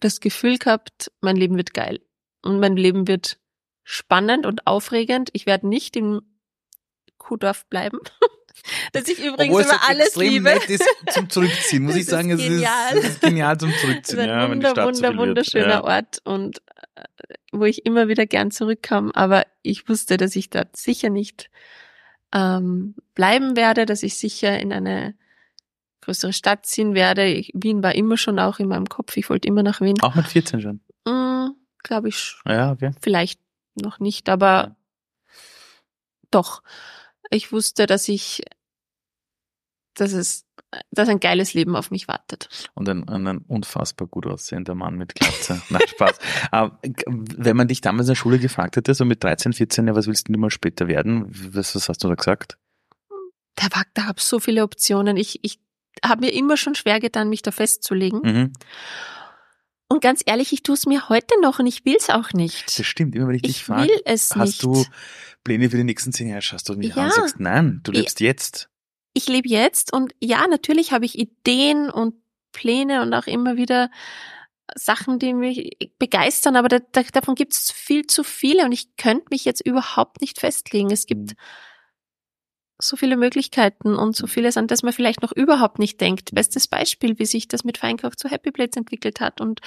das Gefühl gehabt, mein Leben wird geil und mein Leben wird spannend und aufregend. Ich werde nicht im Kuhdorf bleiben. dass ich übrigens Obwohl über alles extrem liebe. Nett ist zum Zurückziehen, muss das ich sagen. Es ist, es ist genial zum Zurückziehen. Es ist ein ja, wunder, wunder, so wunderschöner ja. Ort und äh, wo ich immer wieder gern zurückkam. Aber ich wusste, dass ich dort sicher nicht ähm, bleiben werde, dass ich sicher in eine größere Stadt ziehen werde. Ich, Wien war immer schon auch in meinem Kopf. Ich wollte immer nach Wien. Auch mit 14 schon? Mm, Glaube ich. Ja, okay. Vielleicht noch nicht, aber doch. Ich wusste, dass ich, dass es, dass ein geiles Leben auf mich wartet. Und ein, ein unfassbar gut aussehender Mann mit Glatze. Nein, Spaß. Aber wenn man dich damals in der Schule gefragt hätte, so mit 13, 14, ja, was willst du mal später werden? Was, was hast du da gesagt? Da war, da gab es so viele Optionen. Ich, ich habe mir immer schon schwer getan, mich da festzulegen. Mhm. Und ganz ehrlich, ich tue es mir heute noch und ich will es auch nicht. Das stimmt, immer wenn ich, ich dich frage, hast nicht. du Pläne für die nächsten zehn Jahre, schaust du mich ja. an und sagst, nein, du lebst ich, jetzt. Ich lebe jetzt und ja, natürlich habe ich Ideen und Pläne und auch immer wieder Sachen, die mich begeistern, aber da, da, davon gibt es viel zu viele und ich könnte mich jetzt überhaupt nicht festlegen. Es gibt mhm so viele Möglichkeiten und so vieles, an das man vielleicht noch überhaupt nicht denkt. Bestes Beispiel, wie sich das mit Feinkauf zu Happy Plates entwickelt hat und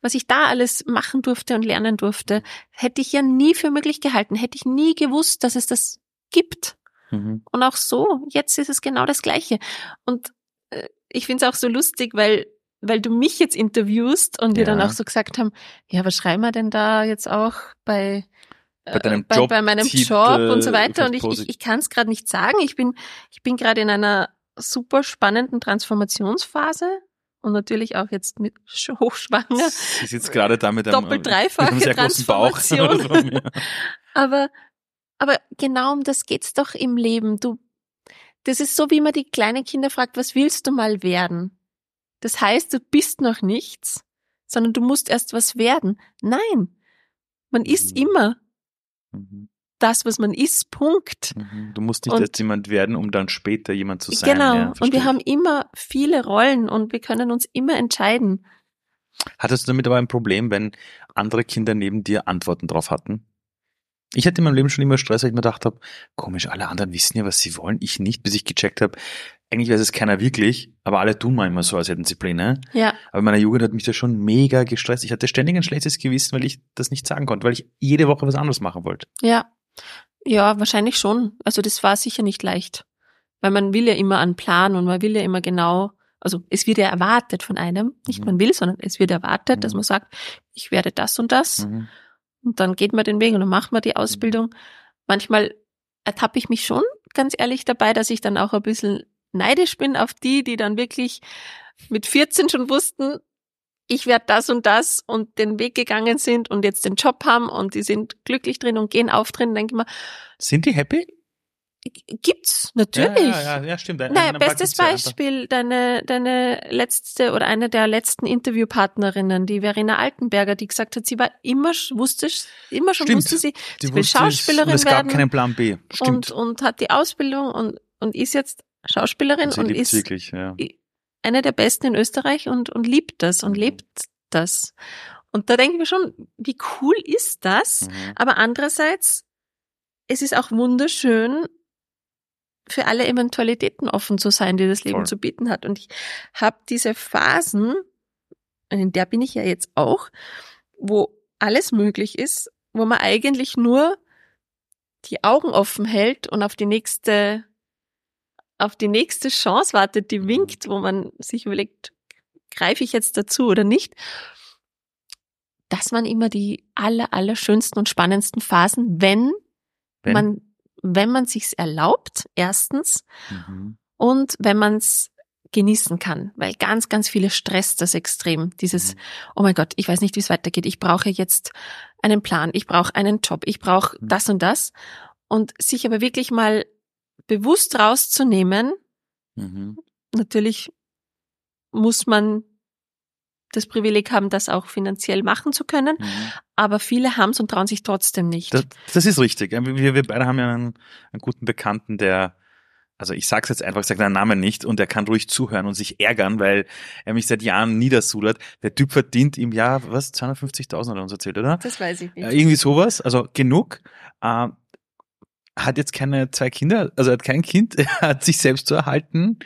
was ich da alles machen durfte und lernen durfte, hätte ich ja nie für möglich gehalten, hätte ich nie gewusst, dass es das gibt. Mhm. Und auch so, jetzt ist es genau das Gleiche. Und äh, ich finde es auch so lustig, weil weil du mich jetzt interviewst und wir ja. dann auch so gesagt haben, ja, was schreiben wir denn da jetzt auch bei bei deinem Job, bei, bei meinem Titel, Job und so weiter. Und ich, ich, ich kann es gerade nicht sagen. Ich bin, ich bin gerade in einer super spannenden Transformationsphase und natürlich auch jetzt mit hochschwanger. Sie ist jetzt gerade da mit einem, doppelt dreifache sehr Transformation. Bauch. So, aber, aber genau um das geht's doch im Leben. Du, das ist so, wie man die kleinen Kinder fragt, was willst du mal werden? Das heißt, du bist noch nichts, sondern du musst erst was werden. Nein, man ist mhm. immer Mhm. Das, was man ist, Punkt. Mhm. Du musst nicht und, erst jemand werden, um dann später jemand zu sein. Genau. Ja, und wir haben immer viele Rollen und wir können uns immer entscheiden. Hattest du damit aber ein Problem, wenn andere Kinder neben dir Antworten drauf hatten? Ich hatte in meinem Leben schon immer Stress, weil ich mir gedacht habe, komisch, alle anderen wissen ja, was sie wollen, ich nicht, bis ich gecheckt habe, eigentlich weiß es keiner wirklich, aber alle tun manchmal so, als hätten sie Pläne. Ja. Aber in meiner Jugend hat mich das schon mega gestresst. Ich hatte ständig ein schlechtes Gewissen, weil ich das nicht sagen konnte, weil ich jede Woche was anderes machen wollte. Ja. Ja, wahrscheinlich schon. Also das war sicher nicht leicht. Weil man will ja immer einen Plan und man will ja immer genau, also es wird ja erwartet von einem, nicht mhm. man will, sondern es wird erwartet, mhm. dass man sagt, ich werde das und das. Mhm. Und dann geht man den Weg und dann macht man die Ausbildung. Manchmal ertappe ich mich schon, ganz ehrlich, dabei, dass ich dann auch ein bisschen neidisch bin auf die, die dann wirklich mit 14 schon wussten, ich werde das und das und den Weg gegangen sind und jetzt den Job haben und die sind glücklich drin und gehen auf drin, denke ich mal. Sind die happy? Gibt's, natürlich. Ja, ja, ja stimmt. Naja, bestes Beispiel, deine, deine letzte oder eine der letzten Interviewpartnerinnen, die Verena Altenberger, die gesagt hat, sie war immer, wusste, immer schon stimmt. wusste sie, die sie will Schauspielerin es, und es gab keinen Plan B. Stimmt. Und, und hat die Ausbildung und, und ist jetzt Schauspielerin und, und ist wirklich, ja. eine der besten in Österreich und, und liebt das und mhm. lebt das. Und da denke ich mir schon, wie cool ist das? Mhm. Aber andererseits, es ist auch wunderschön, für alle Eventualitäten offen zu sein, die das Leben Voll. zu bieten hat. Und ich habe diese Phasen, in der bin ich ja jetzt auch, wo alles möglich ist, wo man eigentlich nur die Augen offen hält und auf die nächste, auf die nächste Chance wartet, die winkt, wo man sich überlegt, greife ich jetzt dazu oder nicht. Das waren immer die aller, aller schönsten und spannendsten Phasen, wenn, Wenn? man, wenn man sich's erlaubt, erstens, Mhm. und wenn man es genießen kann, weil ganz, ganz viele stresst das extrem. Dieses, Mhm. oh mein Gott, ich weiß nicht, wie es weitergeht. Ich brauche jetzt einen Plan, ich brauche einen Job, ich brauche Mhm. das und das. Und sich aber wirklich mal bewusst rauszunehmen, Mhm. natürlich muss man das Privileg haben, das auch finanziell machen zu können, Mhm. aber viele haben es und trauen sich trotzdem nicht. Das, das ist richtig. Wir, wir beide haben ja einen, einen guten Bekannten, der, also ich sag's jetzt einfach, ich sage seinen Namen nicht und er kann ruhig zuhören und sich ärgern, weil er mich seit Jahren niedersudert. Der Typ verdient im Jahr, was, 250.000 hat er uns erzählt, oder? das weiß ich nicht. Äh, irgendwie sowas, also genug. Äh, hat jetzt keine zwei Kinder, also er hat kein Kind, er hat sich selbst zu erhalten.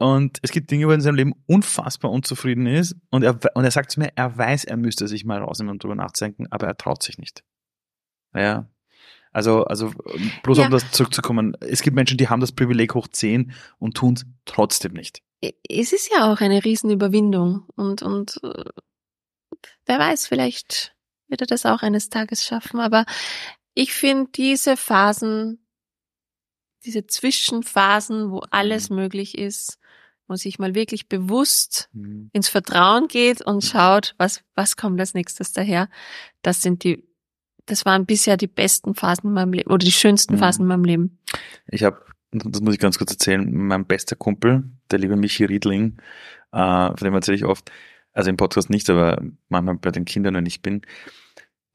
Und es gibt Dinge, wo er in seinem Leben unfassbar unzufrieden ist. Und er, und er sagt zu mir, er weiß, er müsste sich mal rausnehmen und drüber nachdenken, aber er traut sich nicht. Ja. Also, also, bloß Ja. um das zurückzukommen. Es gibt Menschen, die haben das Privileg hoch 10 und tun es trotzdem nicht. es ist ja auch eine Riesenüberwindung und, und äh, wer weiß, vielleicht wird er das auch eines Tages schaffen, aber ich finde diese Phasen, diese Zwischenphasen, wo alles möglich ist, wo sich mal wirklich bewusst Mhm. ins Vertrauen geht und schaut, was, was kommt als nächstes daher, das sind die, das waren bisher die besten Phasen in meinem Leben oder die schönsten Mhm. Phasen in meinem Leben. Ich habe, das muss ich ganz kurz erzählen, mein bester Kumpel, der liebe Michi Riedling, äh, von dem erzähle ich oft, also im Podcast nicht, aber manchmal bei den Kindern, wenn ich bin,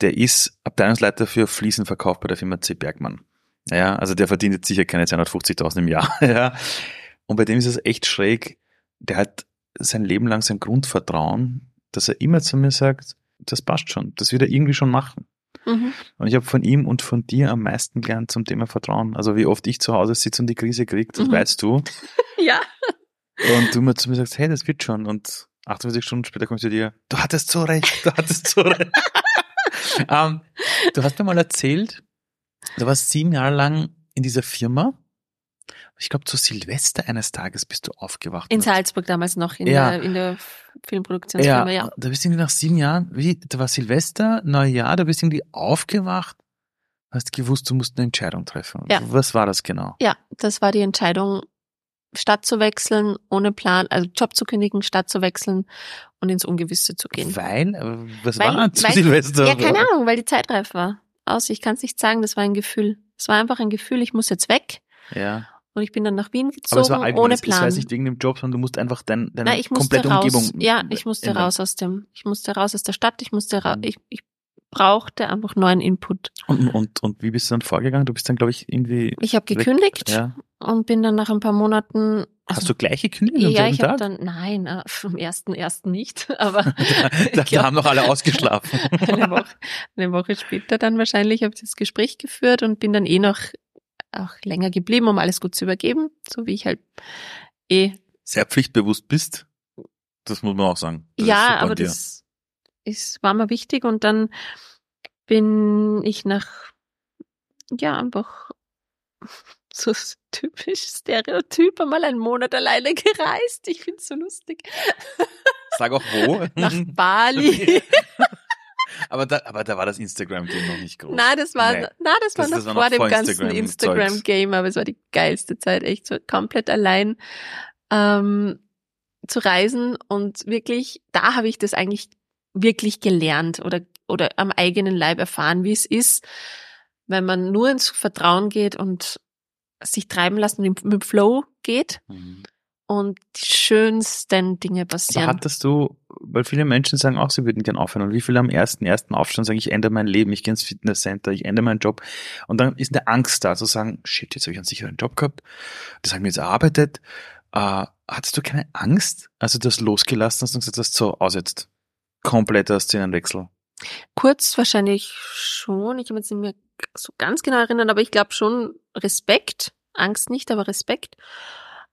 der ist Abteilungsleiter für Fliesenverkauf bei der Firma C. Bergmann. Ja, also der verdient jetzt sicher keine 250.000 im Jahr. Ja. Und bei dem ist es echt schräg. Der hat sein Leben lang sein Grundvertrauen, dass er immer zu mir sagt, das passt schon, das wird er irgendwie schon machen. Mhm. Und ich habe von ihm und von dir am meisten gelernt zum Thema Vertrauen. Also wie oft ich zu Hause sitze und die Krise kriege, das Mhm. weißt du. Ja. Und du mir zu mir sagst, hey, das wird schon. Und 48 Stunden später kommst du dir, du hattest so recht, du hattest so recht. ähm, du hast mir mal erzählt, du warst sieben Jahre lang in dieser Firma. Ich glaube, zu Silvester eines Tages bist du aufgewacht. In Und- Salzburg damals noch, in, Ja. der, in der Filmproduktionsfirma, ja. da bist du irgendwie nach sieben Jahren, wie, da war Silvester, Neujahr, da bist du irgendwie aufgewacht, hast gewusst, du musst eine Entscheidung treffen. Ja. Was war das genau? Ja, das war die Entscheidung, Stadt zu wechseln, ohne Plan, also Job zu kündigen, Stadt zu wechseln und ins Ungewisse zu gehen. Weil, äh, was Weil- war zu weil- Silvester? Ja, keine Ahnung, weil die Zeit reif war. Aus, ich kann es nicht sagen, das war ein Gefühl. Es war einfach ein Gefühl, ich muss jetzt weg. Ja, Und ich bin dann nach Wien aber gezogen, es war allgemein, ohne es, es Plan. war jetzt nicht wegen dem Job, sondern du musst einfach dein, deine Nein, ich musste komplette raus. Umgebung. Ja, ich musste ändern. raus aus dem, ich musste raus aus der Stadt, ich musste ra Mhm. ich, ich brauchte einfach neuen Input. Und, und, und wie bist du dann vorgegangen? Du bist dann, glaube ich, irgendwie. Ich habe gekündigt Ja. und bin dann nach ein paar Monaten. Hast du gleich gekündigt Ja, ich habe dann, nein, äh, vom ersten, ersten nicht, aber da, da, haben noch alle ausgeschlafen. eine, Woche, eine Woche später dann wahrscheinlich habe ich das Gespräch geführt und bin dann eh noch auch länger geblieben, um alles gut zu übergeben, so wie ich halt eh. Sehr pflichtbewusst bist. Das muss man auch sagen. Das ja, aber das ist, war mir wichtig und dann bin ich nach, ja, einfach so typisch Stereotyp einmal einen Monat alleine gereist. Ich find's so lustig. Sag auch wo. Nach Bali. Aber, da, aber da war das Instagram-Game noch nicht groß. Na, das war, Nee. na, das war Das- noch das war vor noch dem ganzen. Instagram-Game, aber es war die geilste Zeit, echt so komplett allein ähm, zu reisen und wirklich, da habe ich das eigentlich wirklich gelernt oder oder am eigenen Leib erfahren, wie es ist, wenn man nur ins Vertrauen geht und sich treiben lassen und mit dem Flow geht Mhm. Und die schönsten Dinge Aber passieren. hattest du, weil viele Menschen sagen auch, sie würden gern aufhören. Und wie viele am ersten, ersten aufstehen und sagen, ich ändere mein Leben, ich gehe ins Fitnesscenter, ich ändere meinen Job. Und dann ist eine Angst da, zu sagen, shit, jetzt habe ich einen sicheren Job gehabt, das habe ich mir jetzt erarbeitet. Äh, hattest du keine Angst, als du das losgelassen hast und gesagt hast, so, aus jetzt. Kompletter Szenenwechsel. Kurz wahrscheinlich schon. Ich kann mich nicht mehr so ganz genau erinnern, aber ich glaube schon Respekt. Angst nicht, aber Respekt.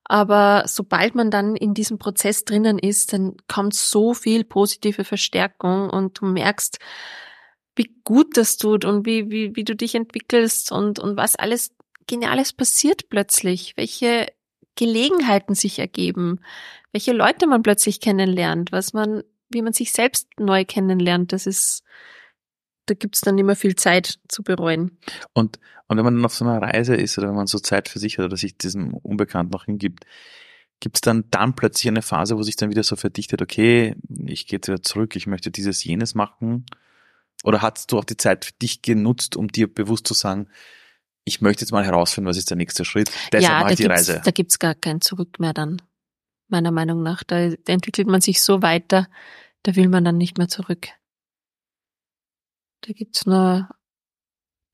Aber sobald man dann in diesem Prozess drinnen ist, dann kommt so viel positive Verstärkung und du merkst, wie gut das tut und wie, wie, wie du dich entwickelst und, und was alles Geniales passiert plötzlich, welche Gelegenheiten sich ergeben, welche Leute man plötzlich kennenlernt, was man, wie man sich selbst neu kennenlernt, das ist, da gibt's dann immer viel Zeit zu bereuen. Und, und wenn man dann auf so einer Reise ist oder wenn man so Zeit für sich hat oder sich diesem Unbekannten noch hingibt, gibt's dann dann plötzlich eine Phase, wo sich dann wieder so verdichtet, okay, ich gehe wieder zurück, ich möchte dieses, jenes machen? Oder hast du auch die Zeit für dich genutzt, um dir bewusst zu sagen, ich möchte jetzt mal herausfinden, was ist der nächste Schritt? Deshalb ja, mache ich die Reise. Da gibt's gar kein Zurück mehr dann, meiner Meinung nach. Da entwickelt man sich so weiter, da will man dann nicht mehr zurück. Da gibt's nur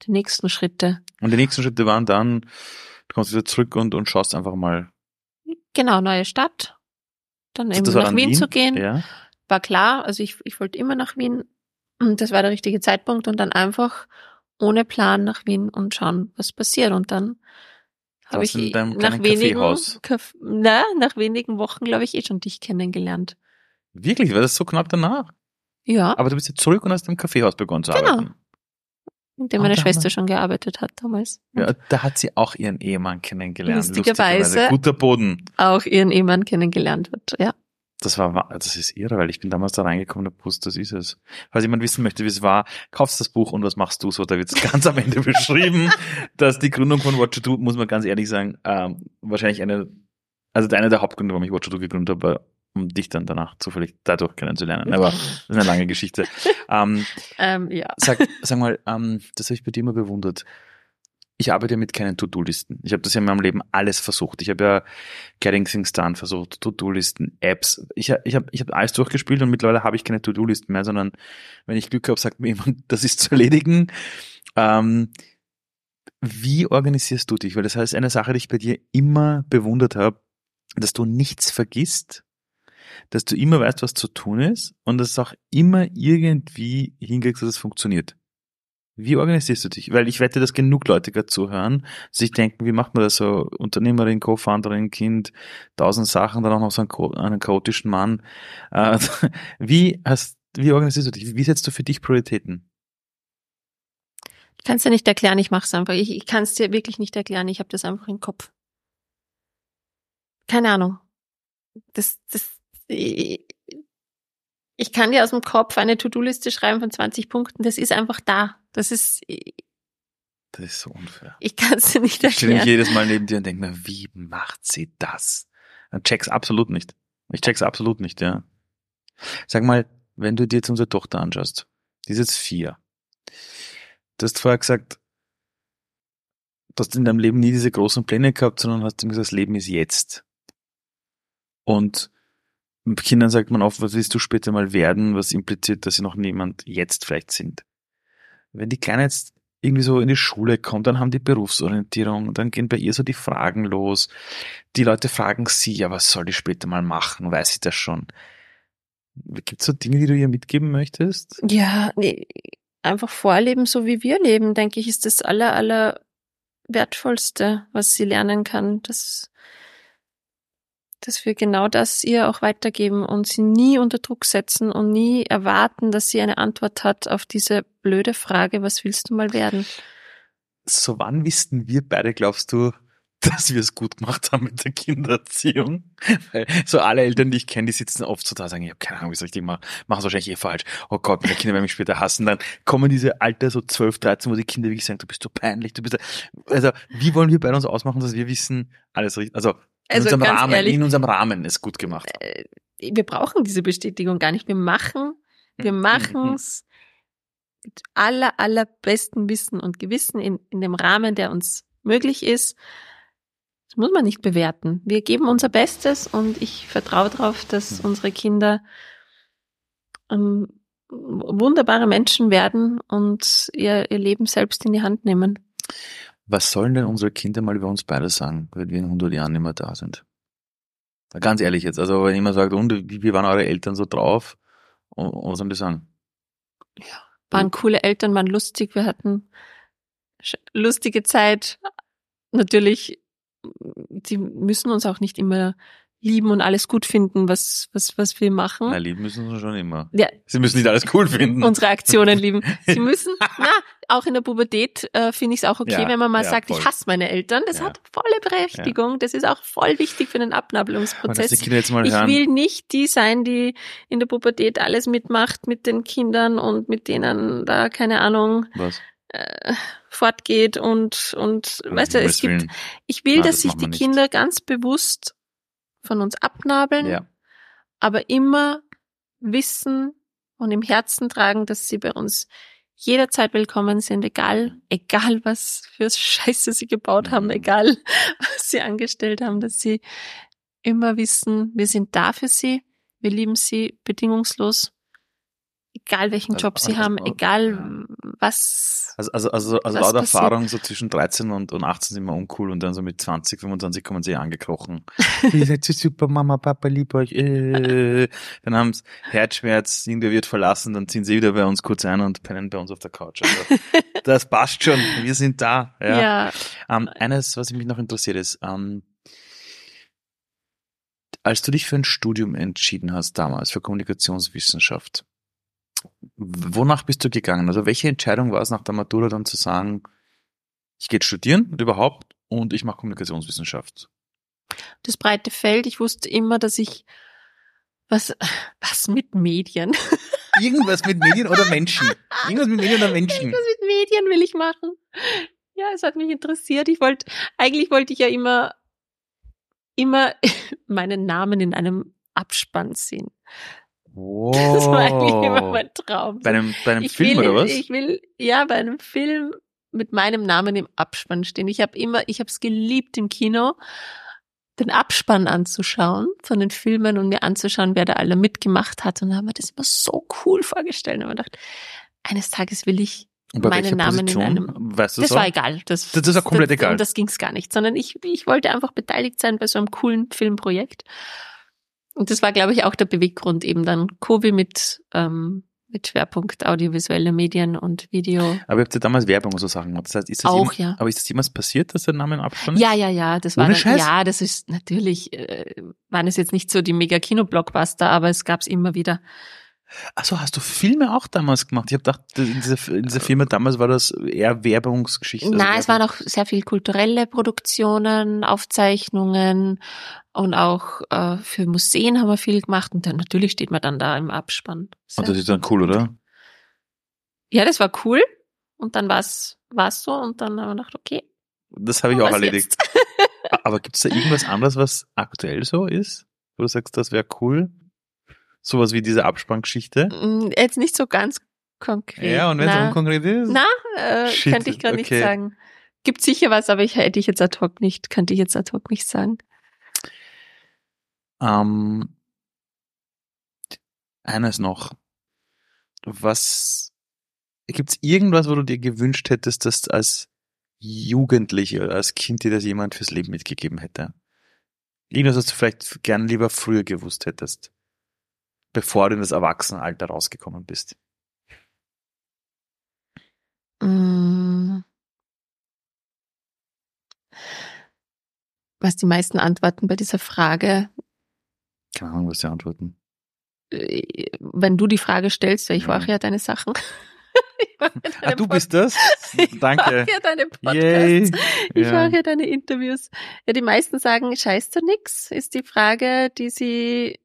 die nächsten Schritte. Und die nächsten Schritte waren dann, du kommst wieder zurück und, und schaust einfach mal. Genau, neue Stadt. Dann eben nach Wien, Wien, zu gehen. Ja. War klar, also ich, ich wollte immer nach Wien. Und das war der richtige Zeitpunkt und dann einfach ohne Plan nach Wien und schauen, was passiert. Und dann habe ich nach wenigen, na, nach wenigen Wochen, glaube ich, eh schon dich kennengelernt. Wirklich? War das so knapp danach? Ja. Aber du bist jetzt zurück und hast im Kaffeehaus begonnen zu genau. arbeiten. In dem meine Schwester schon gearbeitet hat damals. Ja, da hat sie auch ihren Ehemann kennengelernt. Lustigerweise. Lustigerweise. Guter Boden. Auch ihren Ehemann kennengelernt hat, ja. Das war, das ist irre, weil ich bin damals da reingekommen und wusste, das ist es. Falls jemand wissen möchte, wie es war, kaufst das Buch und was machst du so? Da wird es ganz am Ende beschrieben, dass die Gründung von Watcher 2, muss man ganz ehrlich sagen, ähm, wahrscheinlich eine, also einer der Hauptgründe, warum ich Watcher 2 gegründet habe, um dich dann danach zufällig dadurch kennenzulernen. Aber das ist eine lange Geschichte. Ähm, ähm, ja. Sag, sag mal, ähm, das habe ich bei dir immer bewundert ich arbeite mit keinen To-Do-Listen. Ich habe das ja in meinem Leben alles versucht. Ich habe ja Getting Things Done versucht, To-Do-Listen, Apps. Ich, ich habe ich hab alles durchgespielt und mittlerweile habe ich keine To-Do-Listen mehr, sondern wenn ich Glück habe, sagt mir jemand, das ist zu erledigen. Ähm, wie organisierst du dich? Weil das heißt, eine Sache, die ich bei dir immer bewundert habe, dass du nichts vergisst, dass du immer weißt, was zu tun ist und dass es auch immer irgendwie hinkriegst, dass es funktioniert. Wie organisierst du dich? Weil ich wette, dass genug Leute gerade zuhören, sich denken, wie macht man das so? Unternehmerin, Co-Founderin, Kind, tausend Sachen, dann auch noch so einen, einen chaotischen Mann. Äh, wie hast, wie organisierst du dich? Wie setzt du für dich Prioritäten? Ich kann es dir nicht erklären, ich mache es einfach. Ich, ich kann es dir wirklich nicht erklären, ich habe das einfach im Kopf. Keine Ahnung. Das, das, ich, kann dir aus dem Kopf eine To-Do-Liste schreiben von 20 Punkten. Das ist einfach da. Das ist. Das ist so unfair. Ich kann es dir nicht erklären. Ich stehe mich jedes Mal neben dir und denke mir, wie macht sie das? Dann check's absolut nicht. Ich check's absolut nicht, ja. Sag mal, wenn du dir jetzt unsere Tochter anschaust, die ist jetzt vier. Du hast vorher gesagt, du hast in deinem Leben nie diese großen Pläne gehabt, sondern hast gesagt, das Leben ist jetzt. Und Kindern sagt man oft, was willst du später mal werden, was impliziert, dass sie noch niemand jetzt vielleicht sind. Wenn die Kleine jetzt irgendwie so in die Schule kommt, dann haben die Berufsorientierung, dann gehen bei ihr so die Fragen los. Die Leute fragen sie, ja, was soll ich später mal machen? Weiß ich das schon? Gibt es so Dinge, die du ihr mitgeben möchtest? Ja, nee, einfach vorleben, so wie wir leben, denke ich, ist das aller, aller wertvollste, was sie lernen kann. Das dass wir genau das ihr auch weitergeben und sie nie unter Druck setzen und nie erwarten, dass sie eine Antwort hat auf diese blöde Frage, was willst du mal werden? So wann wissen wir beide, glaubst du, dass wir es gut gemacht haben mit der Kindererziehung. Weil so alle Eltern, die ich kenne, die sitzen oft so da und sagen, ich habe keine Ahnung, wie es richtig mache, machen es wahrscheinlich eh falsch. Oh Gott, meine Kinder werden mich später hassen. Dann kommen diese Alter, so 12, 13, wo die Kinder wirklich sagen, du bist so peinlich, du bist... Also, wie wollen wir bei uns ausmachen, dass wir wissen, alles richtig... Also, in also unserem Rahmen, ehrlich, in unserem Rahmen ist gut gemacht. Äh, wir brauchen diese Bestätigung gar nicht. Wir machen, wir mhm. machen es mit aller, allerbesten Wissen und Gewissen in, in dem Rahmen, der uns möglich ist. Das muss man nicht bewerten. Wir geben unser Bestes und ich vertraue darauf, dass mhm. unsere Kinder ähm, wunderbare Menschen werden und ihr, ihr Leben selbst in die Hand nehmen. Was sollen denn unsere Kinder mal über uns beide sagen, wenn wir in 100 Jahren nicht mehr da sind? Ganz ehrlich jetzt, also wenn jemand sagt, und wie waren eure Eltern so drauf? Und, was sollen die sagen? Ja, waren coole Eltern, waren lustig, wir hatten lustige Zeit. Natürlich die müssen uns auch nicht immer lieben und alles gut finden, was, was, was wir machen. Na, lieben müssen sie schon immer. Ja. Sie müssen nicht alles cool finden. Unsere Aktionen lieben. Sie müssen, na, auch in der Pubertät äh, finde ich es auch okay, Ja, wenn man mal ja, sagt, voll. ich hasse meine Eltern. Das Ja. hat volle Berechtigung. Das ist auch voll wichtig für den Abnabelungsprozess. Ich hören. will nicht die sein, die in der Pubertät alles mitmacht mit den Kindern und mit denen da, keine Ahnung, was? äh, fortgeht und, und, weißt du, es gibt, ich will, Nein, dass das sich die. Kinder ganz bewusst von uns abnabeln, Ja. aber immer wissen und im Herzen tragen, dass sie bei uns jederzeit willkommen sind, egal, egal was für Scheiße sie gebaut haben, Mhm. egal was sie angestellt haben, dass sie immer wissen, wir sind da für sie, wir lieben sie bedingungslos, egal welchen Also, Job sie also, haben, also, egal ja. was. Also, also, also, also Was laut passiert? Erfahrung, so zwischen 13 und, und 18 sind wir uncool und dann so mit 20, 25 kommen sie angekrochen. Ihr seid so super, Mama, Papa, lieb euch. Äh. Dann haben sie Herzschmerz, irgendwer wird verlassen, dann ziehen sie wieder bei uns kurz ein und pennen bei uns auf der Couch. Also, das passt schon, wir sind da. Ja. Ja, Ähm, eines, was mich noch interessiert ist, ähm, als du dich für ein Studium entschieden hast damals, für Kommunikationswissenschaft, wonach bist du gegangen? Also welche Entscheidung war es nach der Matura dann zu sagen, ich gehe studieren und überhaupt und ich mache Kommunikationswissenschaft? das breite Feld. Ich wusste immer, dass ich was, was mit Medien? Irgendwas mit Medien oder Menschen? Irgendwas mit Medien oder Menschen? Was mit Medien will ich machen? Ja, es hat mich interessiert. Ich wollte, eigentlich wollte ich ja immer, immer meinen Namen in einem Abspann sehen. Das war eigentlich immer Wow. mein Traum. Bei einem, bei einem ich Film will, oder was? Ich will, ja, bei einem Film mit meinem Namen im Abspann stehen. Ich habe immer, ich habe es geliebt im Kino, den Abspann anzuschauen von den Filmen und mir anzuschauen, wer da alle mitgemacht hat. Und da haben wir das immer so cool vorgestellt. Und habe gedacht, eines Tages will ich Und meinen Namen in Position? einem- Weißt du das so? war egal. Das, Das ist auch komplett das, egal. Um das ging's gar nicht, sondern ich, ich wollte einfach beteiligt sein bei so einem coolen Filmprojekt. Und das war, glaube ich, auch der Beweggrund, eben dann Kobi mit, ähm, mit Schwerpunkt audiovisuelle Medien und Video. Aber ihr habt ja damals Werbung und so Sachen gemacht. Das heißt, ist das Auch, ja. Aber ist das jemals passiert, dass der Name im Abspann ist? Ja, ja, ja, das war Ohne dann, Scheiß? ja, das ist natürlich, äh, waren es jetzt nicht so die mega Kino-Blockbuster, aber es gab's immer wieder. Achso, hast du Filme auch damals gemacht? Ich habe gedacht, in dieser, in dieser Firma damals war das eher Werbungsgeschichte. also Nein, es waren auch sehr viel kulturelle Produktionen, Aufzeichnungen und auch äh, für Museen haben wir viel gemacht und dann natürlich steht man dann da im Abspann. Und das ist dann cool, oder? Ja, das war cool und dann war's war's so und dann haben wir gedacht, okay. Das habe ich auch erledigt. Aber gibt es da irgendwas anderes, was aktuell so ist? Wo du sagst, das wäre cool? Sowas wie diese Abspanngeschichte? Mm, Jetzt nicht so ganz konkret. Ja, und wenn es unkonkret ist? na äh, Shit, könnte ich gerade okay. nicht sagen. Gibt sicher was, aber ich hätte ich jetzt ad hoc nicht, könnte ich jetzt ad hoc nicht sagen. Ähm, eines noch. Was gibt's irgendwas, wo du dir gewünscht hättest, dass als Jugendliche oder als Kind dir das jemand fürs Leben mitgegeben hätte? Irgendwas, was du vielleicht gern lieber früher gewusst hättest, bevor du in das Erwachsenenalter rausgekommen bist. Mm. Was die meisten antworten bei dieser Frage, Keine Ahnung, was die antworten. äh, wenn du die Frage stellst, weil ich Ja. mache ja deine Sachen. Ich Ah, du Pod- bist das? Ich Danke. mache ja deine Podcasts. Yay. Ich Ja. mache ja deine Interviews. Ja, die meisten sagen, scheißt du nix, ist die Frage, die sie,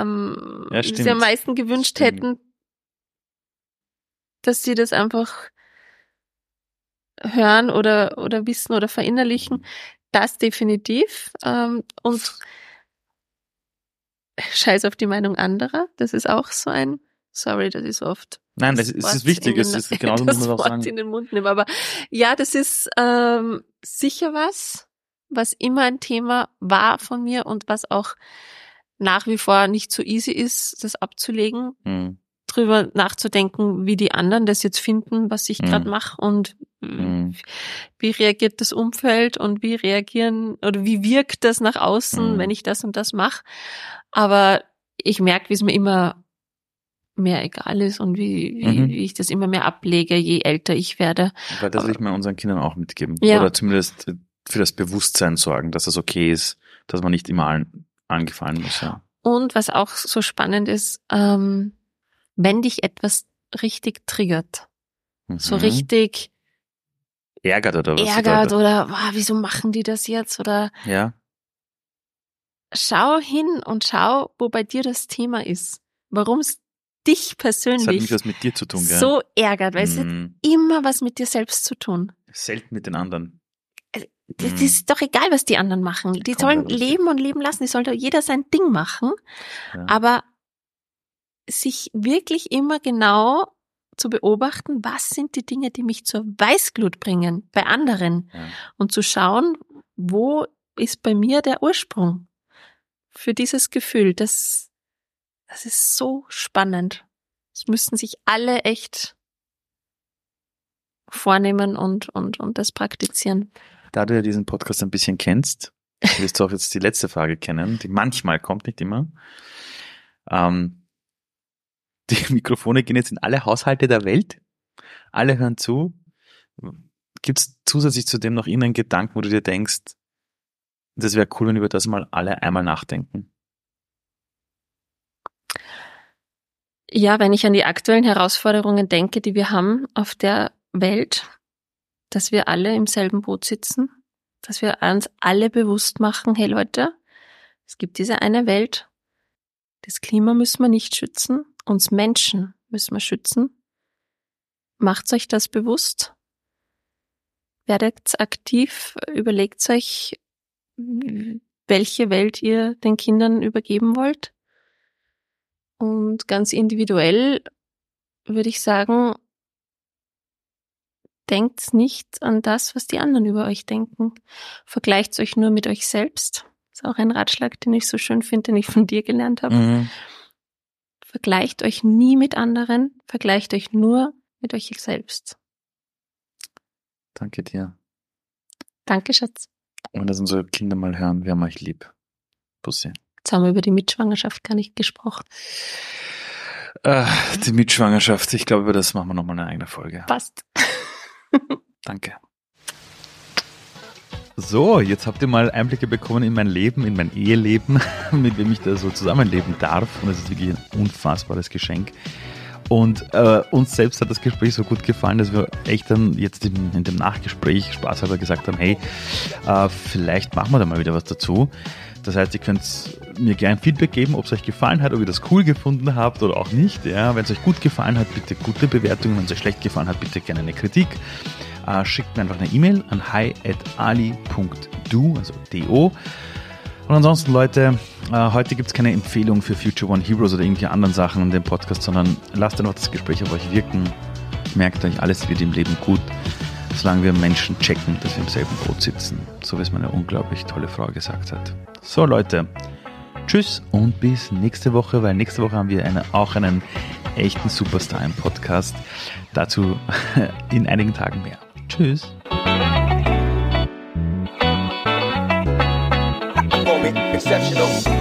ähm, Ja, stimmt. am meisten gewünscht Stimmt. hätten, dass sie das einfach hören oder, oder wissen oder verinnerlichen. Das definitiv. Ähm, und scheiß auf die Meinung anderer. Das ist auch so ein, sorry, das ist oft Nein, das, Wort ist wichtig. Es ist genauso das muss man auch sagen. in den Mund nehmen. Aber ja, das ist ähm, sicher was, was immer ein Thema war von mir und was auch nach wie vor nicht so easy ist, das abzulegen, Hm. drüber nachzudenken, wie die anderen das jetzt finden, was ich Mhm. gerade mache und äh, Mhm. wie reagiert das Umfeld und wie reagieren oder wie wirkt das nach außen, Mhm. wenn ich das und das mache. Aber ich merke, wie es mir immer mehr egal ist und wie, wie, Mhm. wie ich das immer mehr ablege, je älter ich werde. Weil das will ich mal unseren Kindern auch mitgeben. Ja. Oder zumindest für das Bewusstsein sorgen, dass es okay ist, dass man nicht immer allen angefallen muss. Ja. Und was auch so spannend ist, ähm, wenn dich etwas richtig triggert, mhm. so richtig ärgert oder was? Ärgert oder, wow, wieso machen die das jetzt? Oder ja. schau hin und schau, wo bei dir das Thema ist. Warum es dich persönlich tun, so ärgert, weil mhm. es hat mhm. immer was mit dir selbst zu tun. Selten mit den anderen. Das mhm. ist doch egal, was die anderen machen. Die sollen leben und leben lassen. Die soll jeder sein Ding machen. Ja. Aber sich wirklich immer genau zu beobachten, was sind die Dinge, die mich zur Weißglut bringen bei anderen ja. und zu schauen, wo ist bei mir der Ursprung für dieses Gefühl. Das, das ist so spannend. Das müssten sich alle echt vornehmen und, und, und das praktizieren. Da du ja diesen Podcast ein bisschen kennst, wirst du auch jetzt die letzte Frage kennen, die manchmal kommt, nicht immer. Ähm, die Mikrofone gehen jetzt in alle Haushalte der Welt. Alle hören zu. Gibt es zusätzlich zu dem noch irgendeinen Gedanken, wo du dir denkst, das wäre cool, wenn über das mal alle einmal nachdenken? Ja, wenn ich an die aktuellen Herausforderungen denke, die wir haben auf der Welt, dass wir alle im selben Boot sitzen, dass wir uns alle bewusst machen, hey Leute, es gibt diese eine Welt, das Klima müssen wir nicht schützen, uns Menschen müssen wir schützen. Macht euch das bewusst. Werdet aktiv, überlegt euch, welche Welt ihr den Kindern übergeben wollt. Und ganz individuell würde ich sagen, denkt nicht an das, was die anderen über euch denken. Vergleicht euch nur mit euch selbst. Das ist auch ein Ratschlag, den ich so schön finde, den ich von dir gelernt habe. Mhm. Vergleicht euch nie mit anderen, vergleicht euch nur mit euch selbst. Danke dir. Danke, Schatz. Und dass unsere Kinder mal hören, wir haben euch lieb. Bussi. Jetzt haben wir über die Mitschwangerschaft gar nicht gesprochen. Äh, die Mitschwangerschaft, ich glaube, über das machen wir nochmal eine eigene Folge. Passt. Danke. So, jetzt habt ihr mal Einblicke bekommen in mein Leben, in mein Eheleben, mit wem ich da so zusammenleben darf. Und es ist wirklich ein unfassbares Geschenk. Und äh, uns selbst hat das Gespräch so gut gefallen, dass wir echt dann jetzt in, in dem Nachgespräch spaßhalber gesagt haben, hey, äh, vielleicht machen wir da mal wieder was dazu. Das heißt, ihr könnt mir gerne Feedback geben, ob es euch gefallen hat, ob ihr das cool gefunden habt oder auch nicht. Ja, wenn es euch gut gefallen hat, bitte gute Bewertungen. Wenn es euch schlecht gefallen hat, bitte gerne eine Kritik äh, schickt mir einfach eine E-Mail an hi.ali.do, also do. Und ansonsten, Leute, äh, heute gibt es keine Empfehlung für Future One Heroes oder irgendwelche anderen Sachen in dem Podcast, sondern lasst einfach das Gespräch auf euch wirken. Merkt euch, alles wird im Leben gut, solange wir Menschen checken, dass wir im selben Boot sitzen. So wie es meine unglaublich tolle Frau gesagt hat. So, Leute, tschüss und bis nächste Woche, weil nächste Woche haben wir eine, auch einen echten Superstar im Podcast. Dazu in einigen Tagen mehr. Tschüss. Exceptional.